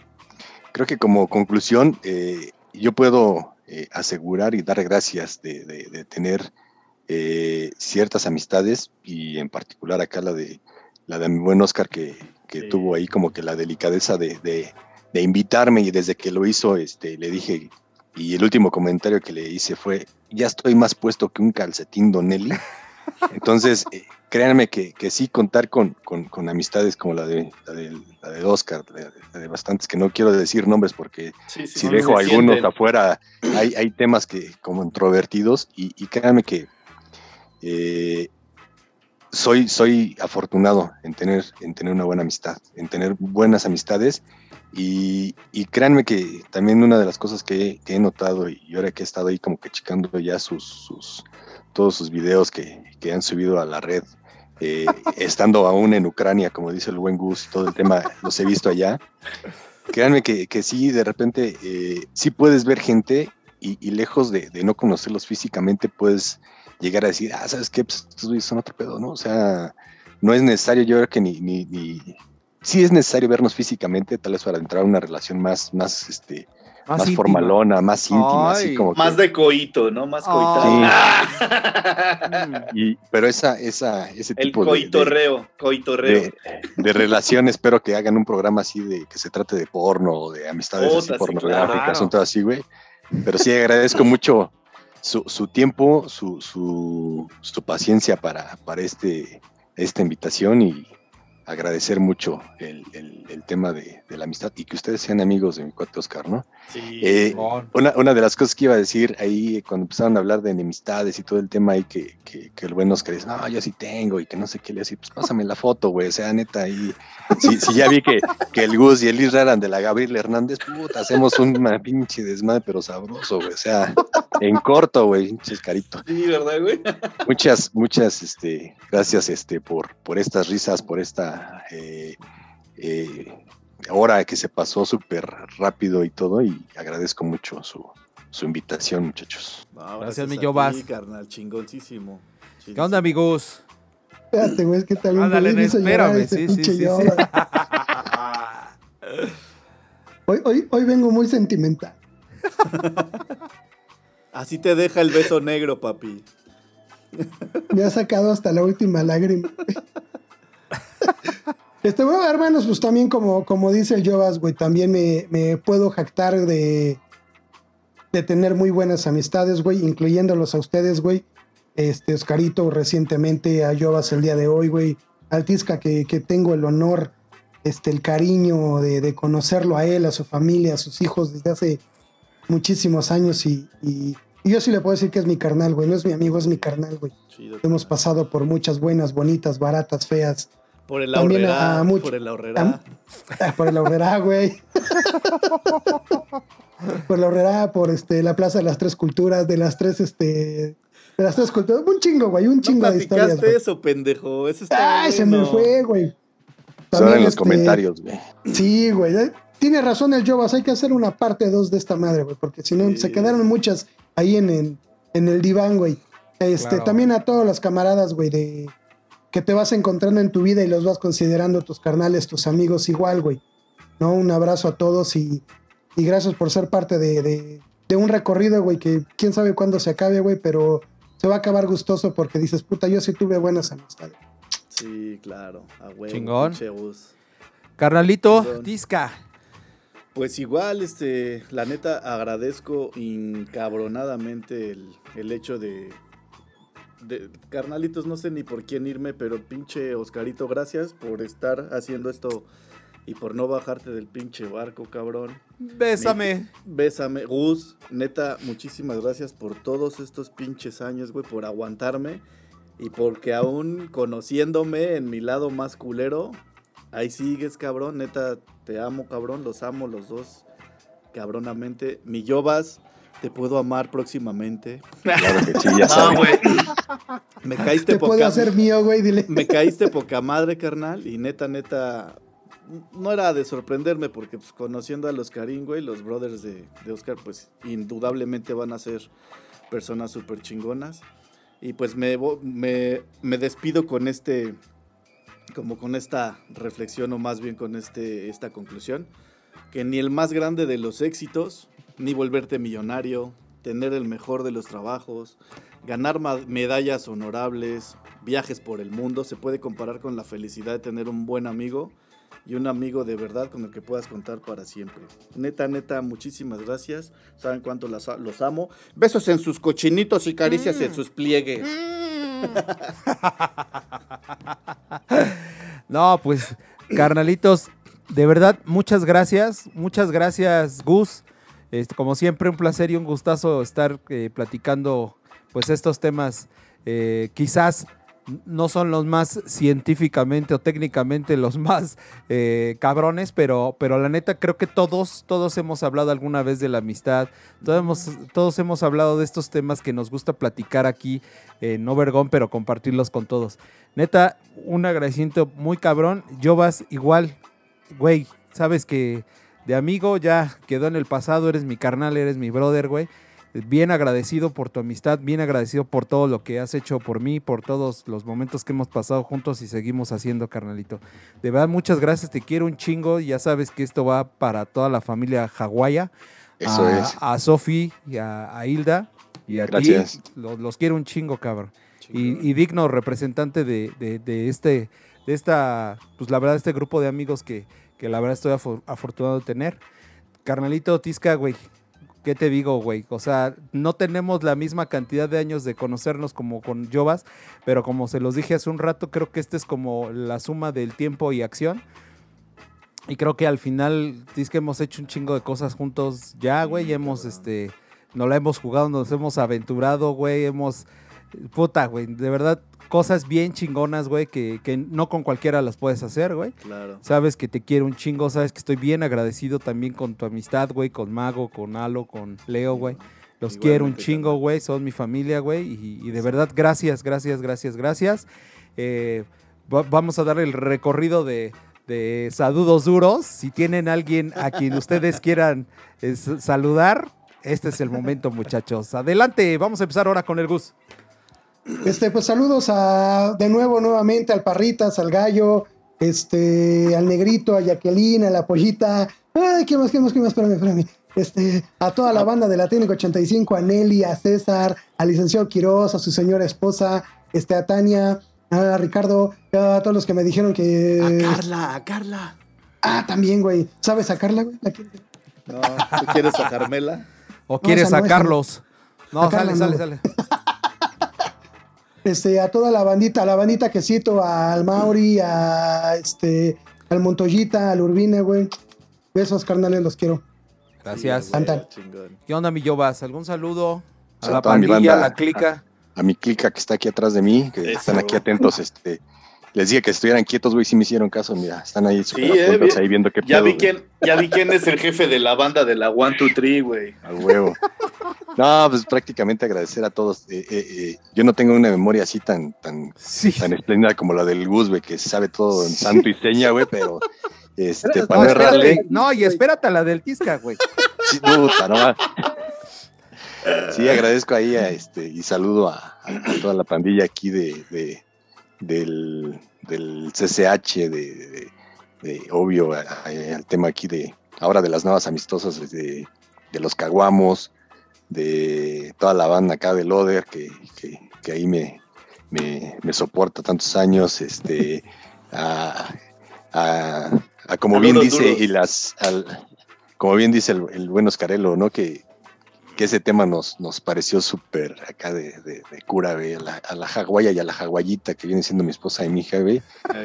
creo que como conclusión, eh, yo puedo eh, asegurar y dar gracias de, de- de tener ciertas amistades y en particular acá la de la de mi buen Oscar que, que Sí. tuvo ahí como que la delicadeza de, de- de invitarme y desde que lo hizo este, le dije y el último comentario que le hice fue ya estoy más puesto que un calcetín Donelli Entonces, eh, créanme que, que sí contar con, con- con amistades como la de, la de, la de Oscar, la de, la de bastantes, que no quiero decir nombres porque Sí, sí, si dejo algunos sienten. afuera, hay, hay temas que como introvertidos y, y créanme que eh, soy, soy afortunado en tener, en tener una buena amistad, en tener buenas amistades y, y créanme que también una de las cosas que, que he notado y ahora que he estado ahí como que checando ya sus, sus todos sus videos que, que han subido a la red, eh, estando aún en Ucrania, como dice el buen Gus, todo el tema los he visto allá. Créanme que, que sí, de repente, eh, sí puedes ver gente y, y lejos de, no conocerlos físicamente, puedes llegar a decir, ah, ¿sabes qué? Pues estos son otro pedo, ¿no? O sea, no es necesario, yo creo que ni, ni, ni... Sí es necesario vernos físicamente, tal vez para entrar a una relación más, más, este, más, formalona, más íntima, así como que- Más de coito, ¿no? Más coitado. y, pero esa, esa, ese El tipo de- de, coitorreo, coitorreo. de, de relación, espero que hagan un programa así de que se trate de porno o de amistades Puta, así sí, pornográficas, claro. un todo así, güey. Pero sí agradezco mucho su, su tiempo, su, su, su paciencia para, para este, esta invitación y agradecer mucho el, el- el tema de, de la amistad y que ustedes sean amigos de mi cuate Oscar, ¿no? Sí. Eh, una, una de las cosas que iba a decir ahí cuando empezaron a hablar de enemistades y todo el tema ahí que, que, que el buen Oscar dice, no, yo sí tengo y que no sé qué le decir, pues pásame la foto, güey, o sea, neta, ahí, si, si ya vi que, que el Gus y el Isra eran de la Gabriel Hernández, puta, hacemos una pinche desmadre, pero sabroso, güey, o sea, en corto, güey, pinches carito. Sí, ¿verdad, güey? Muchas, muchas, este, gracias, este, por, por estas risas, por esta eh, eh, hora que se pasó súper rápido y todo, y agradezco mucho su, su invitación, muchachos. No, Gracias, mi Jovas. carnal, chingoncísimo. ¿Qué onda, amigos? Espérate, güey, es que también Ándale, llorar espérame, sí, sí, pinche sí, sí. Yoda. Hoy, hoy, hoy vengo muy sentimental. Así te deja el beso negro, papi. Me ha sacado hasta la última lágrima. Este, bueno, hermanos, pues también como, como dice el Jovas, güey, también me, me puedo jactar de, de tener muy buenas amistades, güey, incluyéndolos a ustedes, güey. Este, Oscarito recientemente, a Jovas el día de hoy, güey. Al Tisca, que, que tengo el honor, este, el cariño de, de conocerlo a él, a su familia, a sus hijos desde hace muchísimos años y, y- y yo sí le puedo decir que es mi carnal, güey. No es mi amigo, es mi carnal, güey. Chido. Hemos pasado por muchas buenas, bonitas, baratas, feas. Por el también ahorrera. a mucho- Por el ahorrera. Ah, por la horrera, güey. por la horrera, por este, la Plaza de las Tres Culturas, de las tres, este, de las tres culturas. Un chingo, güey, un No chingo de historias, platicaste güey. eso, pendejo. Eso está Ay, se me fue, güey. También, en los este, comentarios, güey. Sí, güey. eh, Tiene razón el Jovas, hay que hacer una parte 2 de esta madre, güey, porque si no, Sí. se quedaron muchas ahí en el, en el diván, güey. Este, Claro. También a todos los camaradas, güey, de que te vas encontrando en tu vida y los vas considerando tus carnales, tus amigos igual, güey. ¿No? Un abrazo a todos y, y gracias por ser parte de, de- de un recorrido, güey, que quién sabe cuándo se acabe, güey, pero se va a acabar gustoso porque dices, puta, yo sí tuve buenas amistades. Sí, claro. A huevo, Chingón. Carnalito, Chingón. Tisca. Pues igual, este, la neta agradezco incabronadamente el, el hecho de, de, carnalitos, no sé ni por quién irme, pero pinche Oscarito, gracias por estar haciendo esto y por no bajarte del pinche barco, cabrón. Bésame. Bésame, Gus, neta, muchísimas gracias por todos estos pinches años, güey, por aguantarme y porque aún conociéndome en mi lado más culero, ahí sigues, cabrón, neta, te amo, cabrón, los amo los dos, cabronamente. Mi Yobas, te puedo amar próximamente. Claro que sí, ya No, saben. güey. Me caíste Te puedo poca hacer mío, güey, dile. me caíste poca madre, carnal, y neta, neta, no era de sorprenderme porque pues, conociendo a los Karim, güey, los brothers de, de Oscar, pues indudablemente van a ser personas súper chingonas. Y pues me, me, me despido con este, como con esta reflexión o más bien con este, esta conclusión, que ni el más grande de los éxitos, ni volverte millonario, tener el mejor de los trabajos, ganar medallas honorables, viajes por el mundo, se puede comparar con la felicidad de tener un buen amigo y un amigo de verdad con el que puedas contar para siempre. Neta, neta, muchísimas gracias. Saben cuánto las- los amo. Besos en sus cochinitos y caricias en sus pliegues. No, pues, carnalitos, de verdad, muchas gracias. Muchas gracias, Gus. Este, como siempre, un placer y un gustazo estar eh, platicando pues estos temas. eh, quizás no son los más científicamente o técnicamente los más eh, cabrones, pero, pero la neta creo que todos, todos hemos hablado alguna vez de la amistad, todos hemos, todos hemos hablado de estos temas que nos gusta platicar aquí en Overgón, pero compartirlos con todos. Neta, un agradecimiento muy cabrón. Yo vas igual, güey, sabes que de amigo ya quedó en el pasado, eres mi carnal, eres mi brother, güey. Bien agradecido por tu amistad, bien agradecido por todo lo que has hecho por mí, por todos los momentos que hemos pasado juntos y seguimos haciendo, carnalito. De verdad, muchas gracias, te quiero un chingo. Ya sabes que esto va para toda la familia Hawaya. Eso a, es. A Sofi y a, a Hilda y a Gracias. ti. Los, los quiero un chingo, cabrón. Y, y digno representante de, de- de este, de esta, pues la verdad, este grupo de amigos que, que la verdad estoy afo- afortunado de tener. Carnalito Tisca, güey, ¿qué te digo, güey? O sea, no tenemos la misma cantidad de años de conocernos como con Jovas, pero como se los dije hace un rato, creo que este es como la suma del tiempo y acción. Y creo que al final, es que hemos hecho un chingo de cosas juntos ya, güey. y hemos, este, nos la hemos jugado, nos hemos aventurado, güey. Hemos, puta, güey. De verdad, cosas bien chingonas, güey, que, que no con cualquiera las puedes hacer, güey. Claro. Sabes que te quiero un chingo, sabes que estoy bien agradecido también con tu amistad, güey, con Mago, con Alo, con Leo, güey. Los Igualmente, quiero un chingo, güey, son mi familia, güey. Y, y de verdad, gracias, gracias, gracias, gracias. Eh, va- vamos a dar el recorrido de, de saludos duros. Si tienen alguien a quien ustedes quieran eh, saludar, este es el momento, muchachos. Adelante, vamos a empezar ahora con el Gus. Este, pues saludos a, de nuevo, nuevamente al Parritas, al Gallo, este, al Negrito, a Jacqueline, a la Pollita. Ay, ¿qué más, qué más, qué más? Espérame, espérame. Este, a toda la banda de la Técnica 85, a Nelly, a César, al licenciado Quiroz, a su señora esposa, este, a Tania, a Ricardo, a todos los que me dijeron que. A Carla, a Carla. Ah, también, güey. ¿Sabes a Carla, güey? ¿La quieres? No, ¿tú quieres a Carmela? ¿O quieres no, esa no. sacarlos? No, A sale, Carla sale, no. sale. este, a toda la bandita, a la bandita que cito, al Mauri, a este, al Montoyita, al Urbina, güey. Besos, carnales, los quiero. Gracias. Sí. ¿Qué onda, mi Yobas? ¿Algún saludo? A A la pandilla, a la clica. A mi clica que está aquí atrás de mí, que Eso. están aquí atentos, este. Les dije que estuvieran quietos, güey, sí me hicieron caso, mira, están ahí súper Sí, eh, vi- ahí viendo qué Ya pedo, vi quién, ya vi quién es el jefe de la banda de la One Two Three, güey. Al huevo. No, pues prácticamente agradecer a todos. Eh, eh, eh, yo no tengo una memoria así tan, tan, Sí. tan espléndida como la del Gus, güey, que sabe todo en santo y seña, güey, pero este, Pero- para No, errarle, espérate. No, y espérate a la del Tisca, güey. sí, puta, no va. Sí, agradezco ahí a, este, y saludo a, a- a toda la pandilla aquí de, de- del, del CCH, de, de- de- obvio, al tema aquí de ahora de las nuevas amistosas, de, de los caguamos, de toda la banda acá de Loder, que, que- que ahí me, me, me soporta tantos años, este, a, a- a como bien dice, y las, al- como bien dice el, el buen Oscarelo, ¿no? Que, que ese tema nos, nos pareció súper acá de, de- de cura, güey, a la, a la jaguaya y a la jaguayita, que viene siendo mi esposa y mi hija, güey,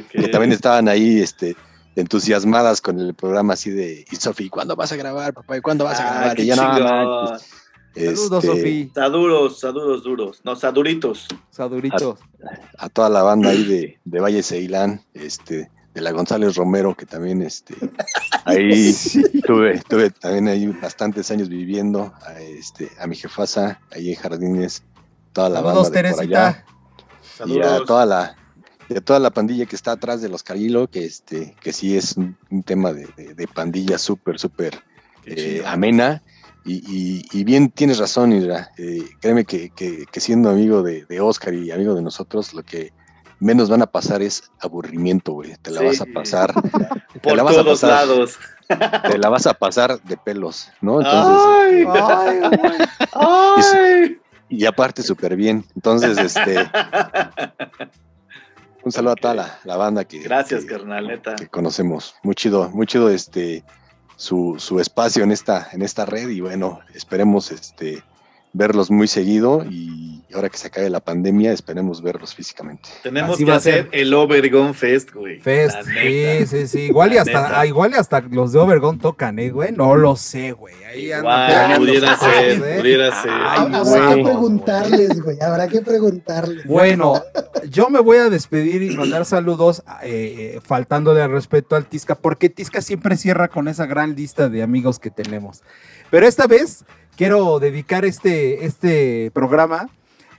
que también estaban ahí, este, entusiasmadas con el programa así de, y Sofi, ¿cuándo vas a grabar, papá? ¿Y cuándo vas a Ah, grabar? Y yo, no, chingón. manches". Saludos, Este, Sofi. Saduros, saduros duros. No, saduritos. Saduritos. a toda la banda ahí de, de Valle Ceilán, este, de la González Romero, que también este, ahí tuve, tuve también ahí bastantes años viviendo, a, este, a mi jefasa, ahí en Jardines, toda la Saludos, banda de por allá, y a toda la y a toda la pandilla que está atrás de los Carilo, que este, que sí es un, un tema de, de- de pandilla súper, súper eh, amena. Y, y- y bien tienes razón, Indra. Eh, créeme que, que- que siendo amigo de, de Oscar y amigo de nosotros, lo que menos van a pasar es aburrimiento, güey. Te la Sí. vas a pasar, Por la vas a todos pasar, lados. te la vas a pasar de pelos, ¿no? Entonces, ¡Ay! Ay. ¡Ay! y aparte súper bien. Entonces, este, un saludo a toda la, la banda que, Gracias, que- carnal, neta. que conocemos. Muy chido, muy chido este su, su espacio en esta, en esta red y bueno, esperemos este verlos muy seguido y ahora que se acabe la pandemia, esperemos verlos físicamente. Tenemos Así que hacer el Overgon Fest, güey. Fest, La sí, neta. sí, sí. Igual y hasta, neta. ah, igual y hasta los de Overgon tocan, ¿eh, güey? No lo sé, güey. Ahí peleando pudiera ser, ¿eh? pudiera ser. Ay, Habrá güey. que preguntarles, güey. Habrá que preguntarles. Bueno, yo me voy a despedir y mandar saludos, eh, eh, faltándole al respeto al Tisca, porque Tisca siempre cierra con esa gran lista de amigos que tenemos. Pero esta vez quiero dedicar este, este programa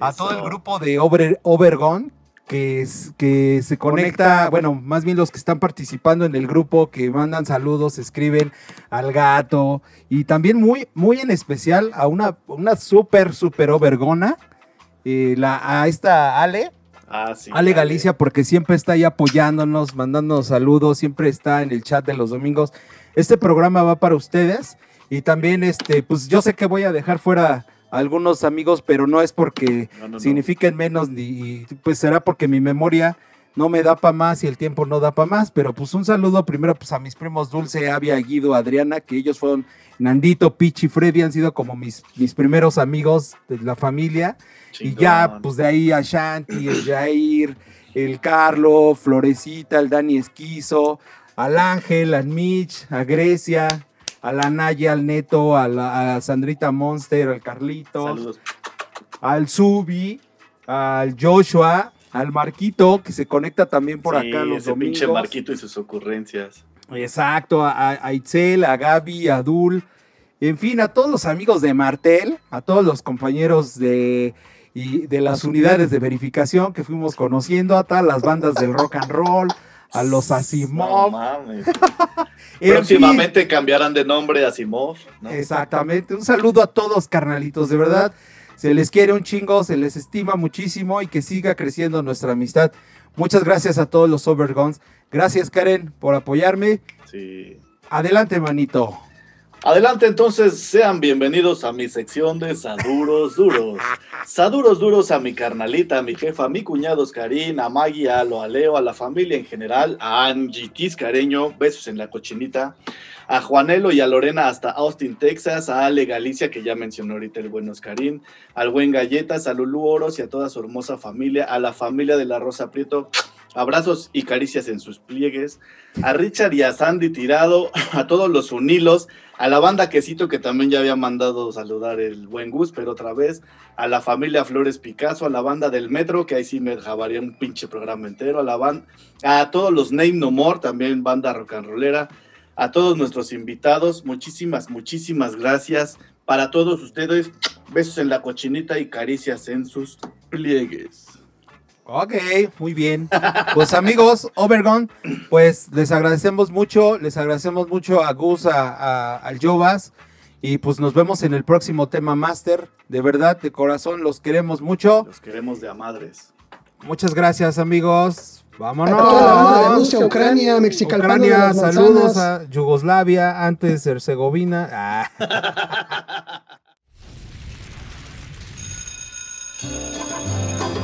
a todo el grupo de Over, Overgone que, es- que se conecta, bueno, más bien los que están participando en el grupo, que mandan saludos, escriben al gato y también muy, muy en especial a una, una súper, súper Overgona, eh, la, a esta Ale, Ah, sí. Ale dale. Galicia, porque siempre está ahí apoyándonos, mandándonos saludos, siempre está en el chat de los domingos. Este programa va para ustedes y también, este, pues yo sé que voy a dejar fuera a algunos amigos, pero no es porque No, no, no. signifiquen menos, ni pues será porque mi memoria no me da para más y el tiempo no da para más, pero pues un saludo primero pues a mis primos Dulce, Avia, Guido, Adriana, que ellos fueron Nandito, Pichi, Freddy, han sido como mis, mis primeros amigos de la familia. Y ya, pues de ahí a Shanti, el Jair, el Carlo, Florecita, el Dani Esquizo, al Ángel, al Mitch, a Grecia, a la Naya, al Neto, a, la, a Sandrita Monster, al Carlitos, Saludos. al Subi, al Joshua, al Marquito, que se conecta también por Sí, acá los ese domingos. pinche Marquito y sus ocurrencias. Exacto, a, a Itzel, a Gaby, a Dul, en fin, a todos los amigos de Martel, a todos los compañeros de, y de las unidades de verificación que fuimos conociendo, a todas las bandas del rock and roll, a los No Asimov. mames. en fin, Próximamente cambiarán de nombre a Asimov. ¿no? Exactamente. Un saludo a todos, carnalitos, de verdad. Se les quiere un chingo, se les estima muchísimo y que siga creciendo nuestra amistad. Muchas gracias a todos los Overguns. Gracias, Karen, por apoyarme. Sí. Adelante, manito. Adelante entonces, sean bienvenidos a mi sección de Saduros Duros. Saduros Duros a mi carnalita, a mi jefa, a mi cuñado Oscarín, a Maggie, a Lo, a la familia en general, a Angie Tiscareño, besos en la cochinita, a Juanelo y a Lorena hasta Austin, Texas, a Ale Galicia, que ya mencionó ahorita el buen Oscarín, al buen Galletas, a Lulú Oros y a toda su hermosa familia, a la familia de la Rosa Prieto, abrazos y caricias en sus pliegues, a Richard y a Sandy Tirado, a todos los unilos, a la banda Quesito que también ya había mandado saludar el buen Gus, pero otra vez, a la familia Flores Picasso, a la banda del Metro, que ahí sí me jabaría un pinche programa entero, a la banda, a todos los Name No More, también banda rock and rollera, a todos nuestros invitados, muchísimas, muchísimas gracias. Para todos ustedes, besos en la cochinita y caricias en sus pliegues. Ok, muy bien. Pues amigos, Overgon, pues les agradecemos mucho, les agradecemos mucho a Gus, a, a- al Jovas, y pues nos vemos en el próximo tema Master. De verdad, de corazón, los queremos mucho. Los queremos de a madres. Muchas gracias, amigos. A toda la banda de Vámonos. Rusia, Ucrania, Ucrania, saludos a Yugoslavia, antes Herzegovina. Ah.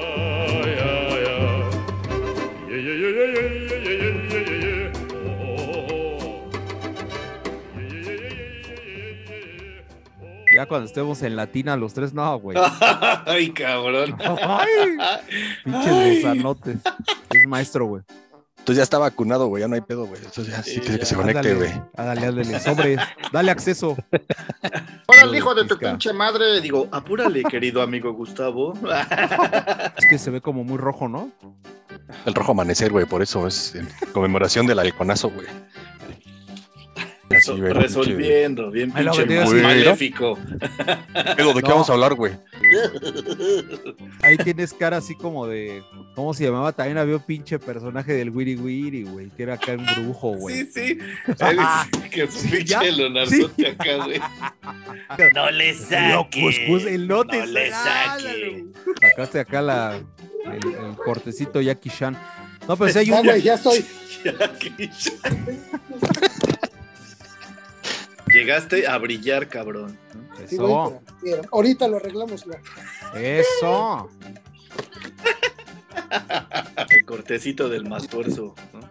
Ya cuando estemos en Latina, los tres, no, güey. Ay, cabrón. Ay, pinches gusanotes. Es maestro, güey. Entonces ya está vacunado, güey, ya no hay pedo, güey. Entonces ya sí Sí, que, se conecte, güey. Ándale, ándale, sobre. Dale acceso. Hola, hijo de tu pinche madre. Digo, apúrale, querido amigo Gustavo. Es que se ve como muy rojo, ¿no? El rojo amanecer, güey, por eso es en conmemoración del halconazo, güey. Así, güey, Resolviendo, bien pinche maléfico. Pedo, ¿De qué No. vamos a hablar, güey? Ahí tienes cara así como de. ¿Cómo se llamaba? También había un pinche personaje del Wiri Wiri, güey. Que era acá un brujo, güey. Sí, sí. Él- Que Sí, ya. pinche Leonardote acá, güey. No le el no te No le saque. Sacaste acá la, el, el cortecito Jackie Chan. No, pero si hay un. güey, ya estoy. Ya, que- Llegaste a brillar, cabrón. Eso, ahorita lo arreglamos. ya. eso. El cortecito del más tuerzo. ¿no? Tú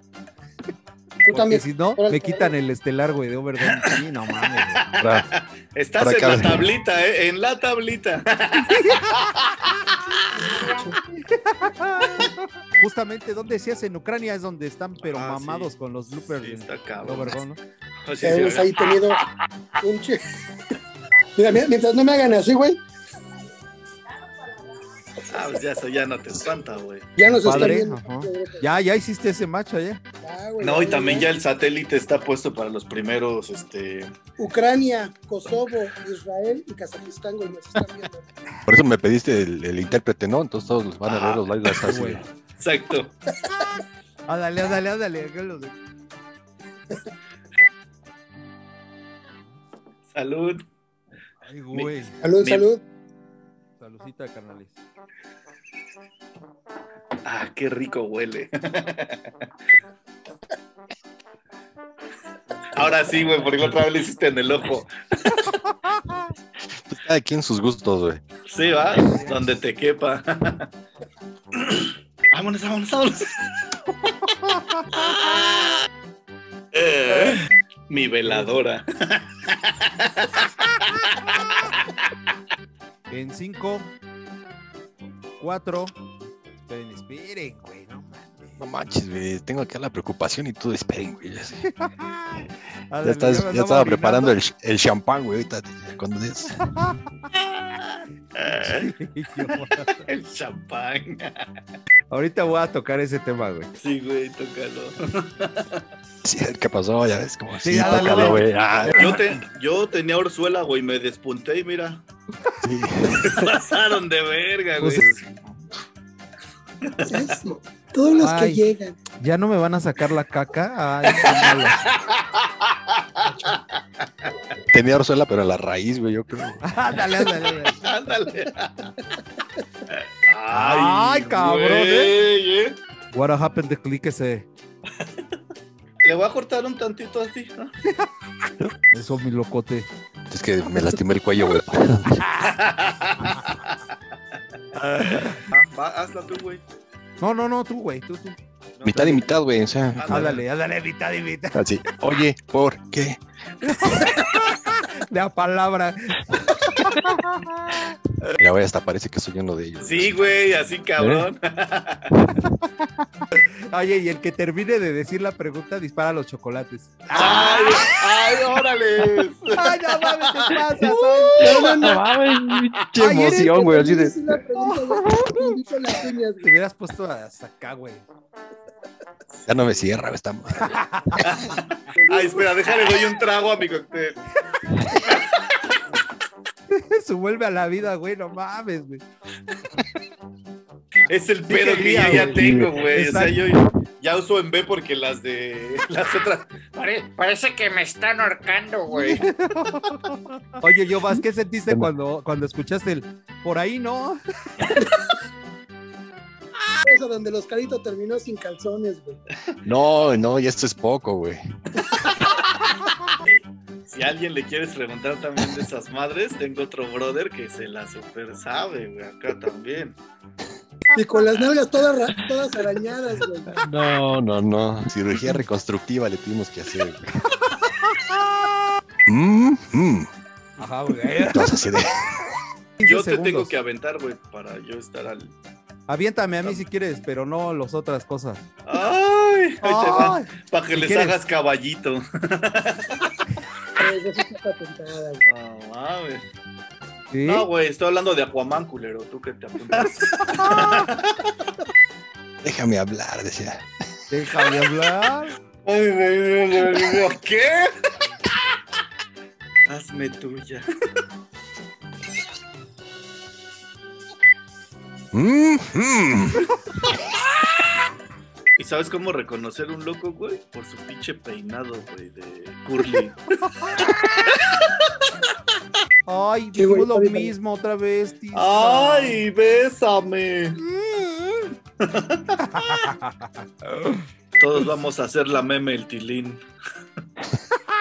Porque también. si no, me te quitan el estelar, güey, de Overdome. Sí, no mames. Para- Estás en la tablita, ¿eh? En la tablita. Justamente donde decías en Ucrania es donde están, pero Ah, mamados sí. con los bloopers Sí, de está de cabrón. Oh, sí, Ya sí, hemos oiga. ahí tenido un che. Mira, mira, mientras no me hagan así, güey, Ah, pues ya ya no te espanta, güey. ya nos Padre, viendo. ajá. Ya, ya hiciste ese macho allá. Ya, güey, No, y también ya. ya el satélite está puesto para los primeros, este... Ucrania, Kosovo, Israel y Kazajistán, güey, nos están viendo. Por eso me pediste el, el intérprete, ¿no? Entonces todos los van a ver Ajá. los lives así. Güey. Exacto. Ándale, ándale, ándale. Salud. Ay, güey. Salud, Mi- salud. Saludcita, carnales. Ah, qué rico huele. Ahora sí, güey, porque la otra vez le hiciste en el ojo. Pues cada quien sus gustos, güey. Sí, va, donde te quepa. vámonos, vámonos, vámonos. Eh, Mi veladora. En 5, 4. Esperen, esperen, güey, no manches, güey. Tengo acá la preocupación y tú esperen, güey. Ya, estás- estaba preparando el, el champán, güey. Ahorita, cuando Yo- El champán. Ahorita voy a tocar ese tema, güey. Sí, güey, tócalo. Sí, ¿Qué pasó? Ya ves, como Sí, tócalo, güey. Ah, Yo, te, yo tenía orzuela, güey, me despunté y mira, sí. pasaron de verga, güey. Pues, Eso. Todos los Ay. que llegan. ¿Ya no me van a sacar la caca? Ay. Tenía orzuela, pero a la raíz, güey, yo creo. ándale, ándale, ándale. Ándale. Ay, cabrón, güey, ¿eh? What happened de click ese? Le voy a cortar un tantito así, ¿no? Eso, mi locote. Es que me lastimé el cuello, güey. Va, hazla tú, güey. No, no, no, tú, güey, tú, tú. No, Mitad y mitad, güey. O sea, Ándale, ándale, mitad y mitad. así. Oye, ¿por qué? La palabra. Mira, güey, hasta parece que soy uno de ellos. Sí, güey, así cabrón. Oye, y el que termine de decir la pregunta dispara los chocolates. ¡Ay, ay, órale! ¡Ay, no mames, te pasas! No, no, no. mames, qué Ay, emoción, güey. Así de. Te hubieras puesto hasta acá, güey. Ya no me cierra, güey, madre. Ay, espera, déjale, doy un trago a mi cóctel. Se vuelve a la vida, güey, no mames, güey. Es el Sí pedo que ya güey. tengo, güey. O sea, yo ya uso en B porque las de las otras. Pare- parece que me están ahorcando, güey. Oye, yo, Vas, ¿qué sentiste cuando, cuando escuchaste el por ahí no? Esa donde los caritos terminó sin calzones, güey. No, no, y esto es poco, güey. Si a alguien le quieres preguntar también de esas madres, tengo otro brother que se la super sabe, güey. Acá también. Y con las nalgas todas, todas arañadas, güey. No, no, no. Cirugía reconstructiva le tuvimos que hacer, güey. Mm, mm. Ajá, güey. Entonces, así de. Yo te segundos. tengo que aventar, güey, para yo estar al. Aviéntame a mí si quieres, pero no las otras cosas. ¡Ay! Ay, para que si les quieres. hagas caballito. Güey, Esa sí está patentada, güey. No mames. ¿sí? No, güey, estoy hablando de Aquaman, culero. Tú que te apuntas. Déjame hablar, decía. Déjame hablar. Ay, güey, güey, güey, güey, ¿Qué? Hazme tuya. Mm, mm. ¿Y sabes cómo reconocer un loco, güey? Por su pinche peinado, güey, de curly. Ay, digo lo mismo otra vez, tío. ¡Ay, bésame! Todos vamos a hacer la meme el tilín.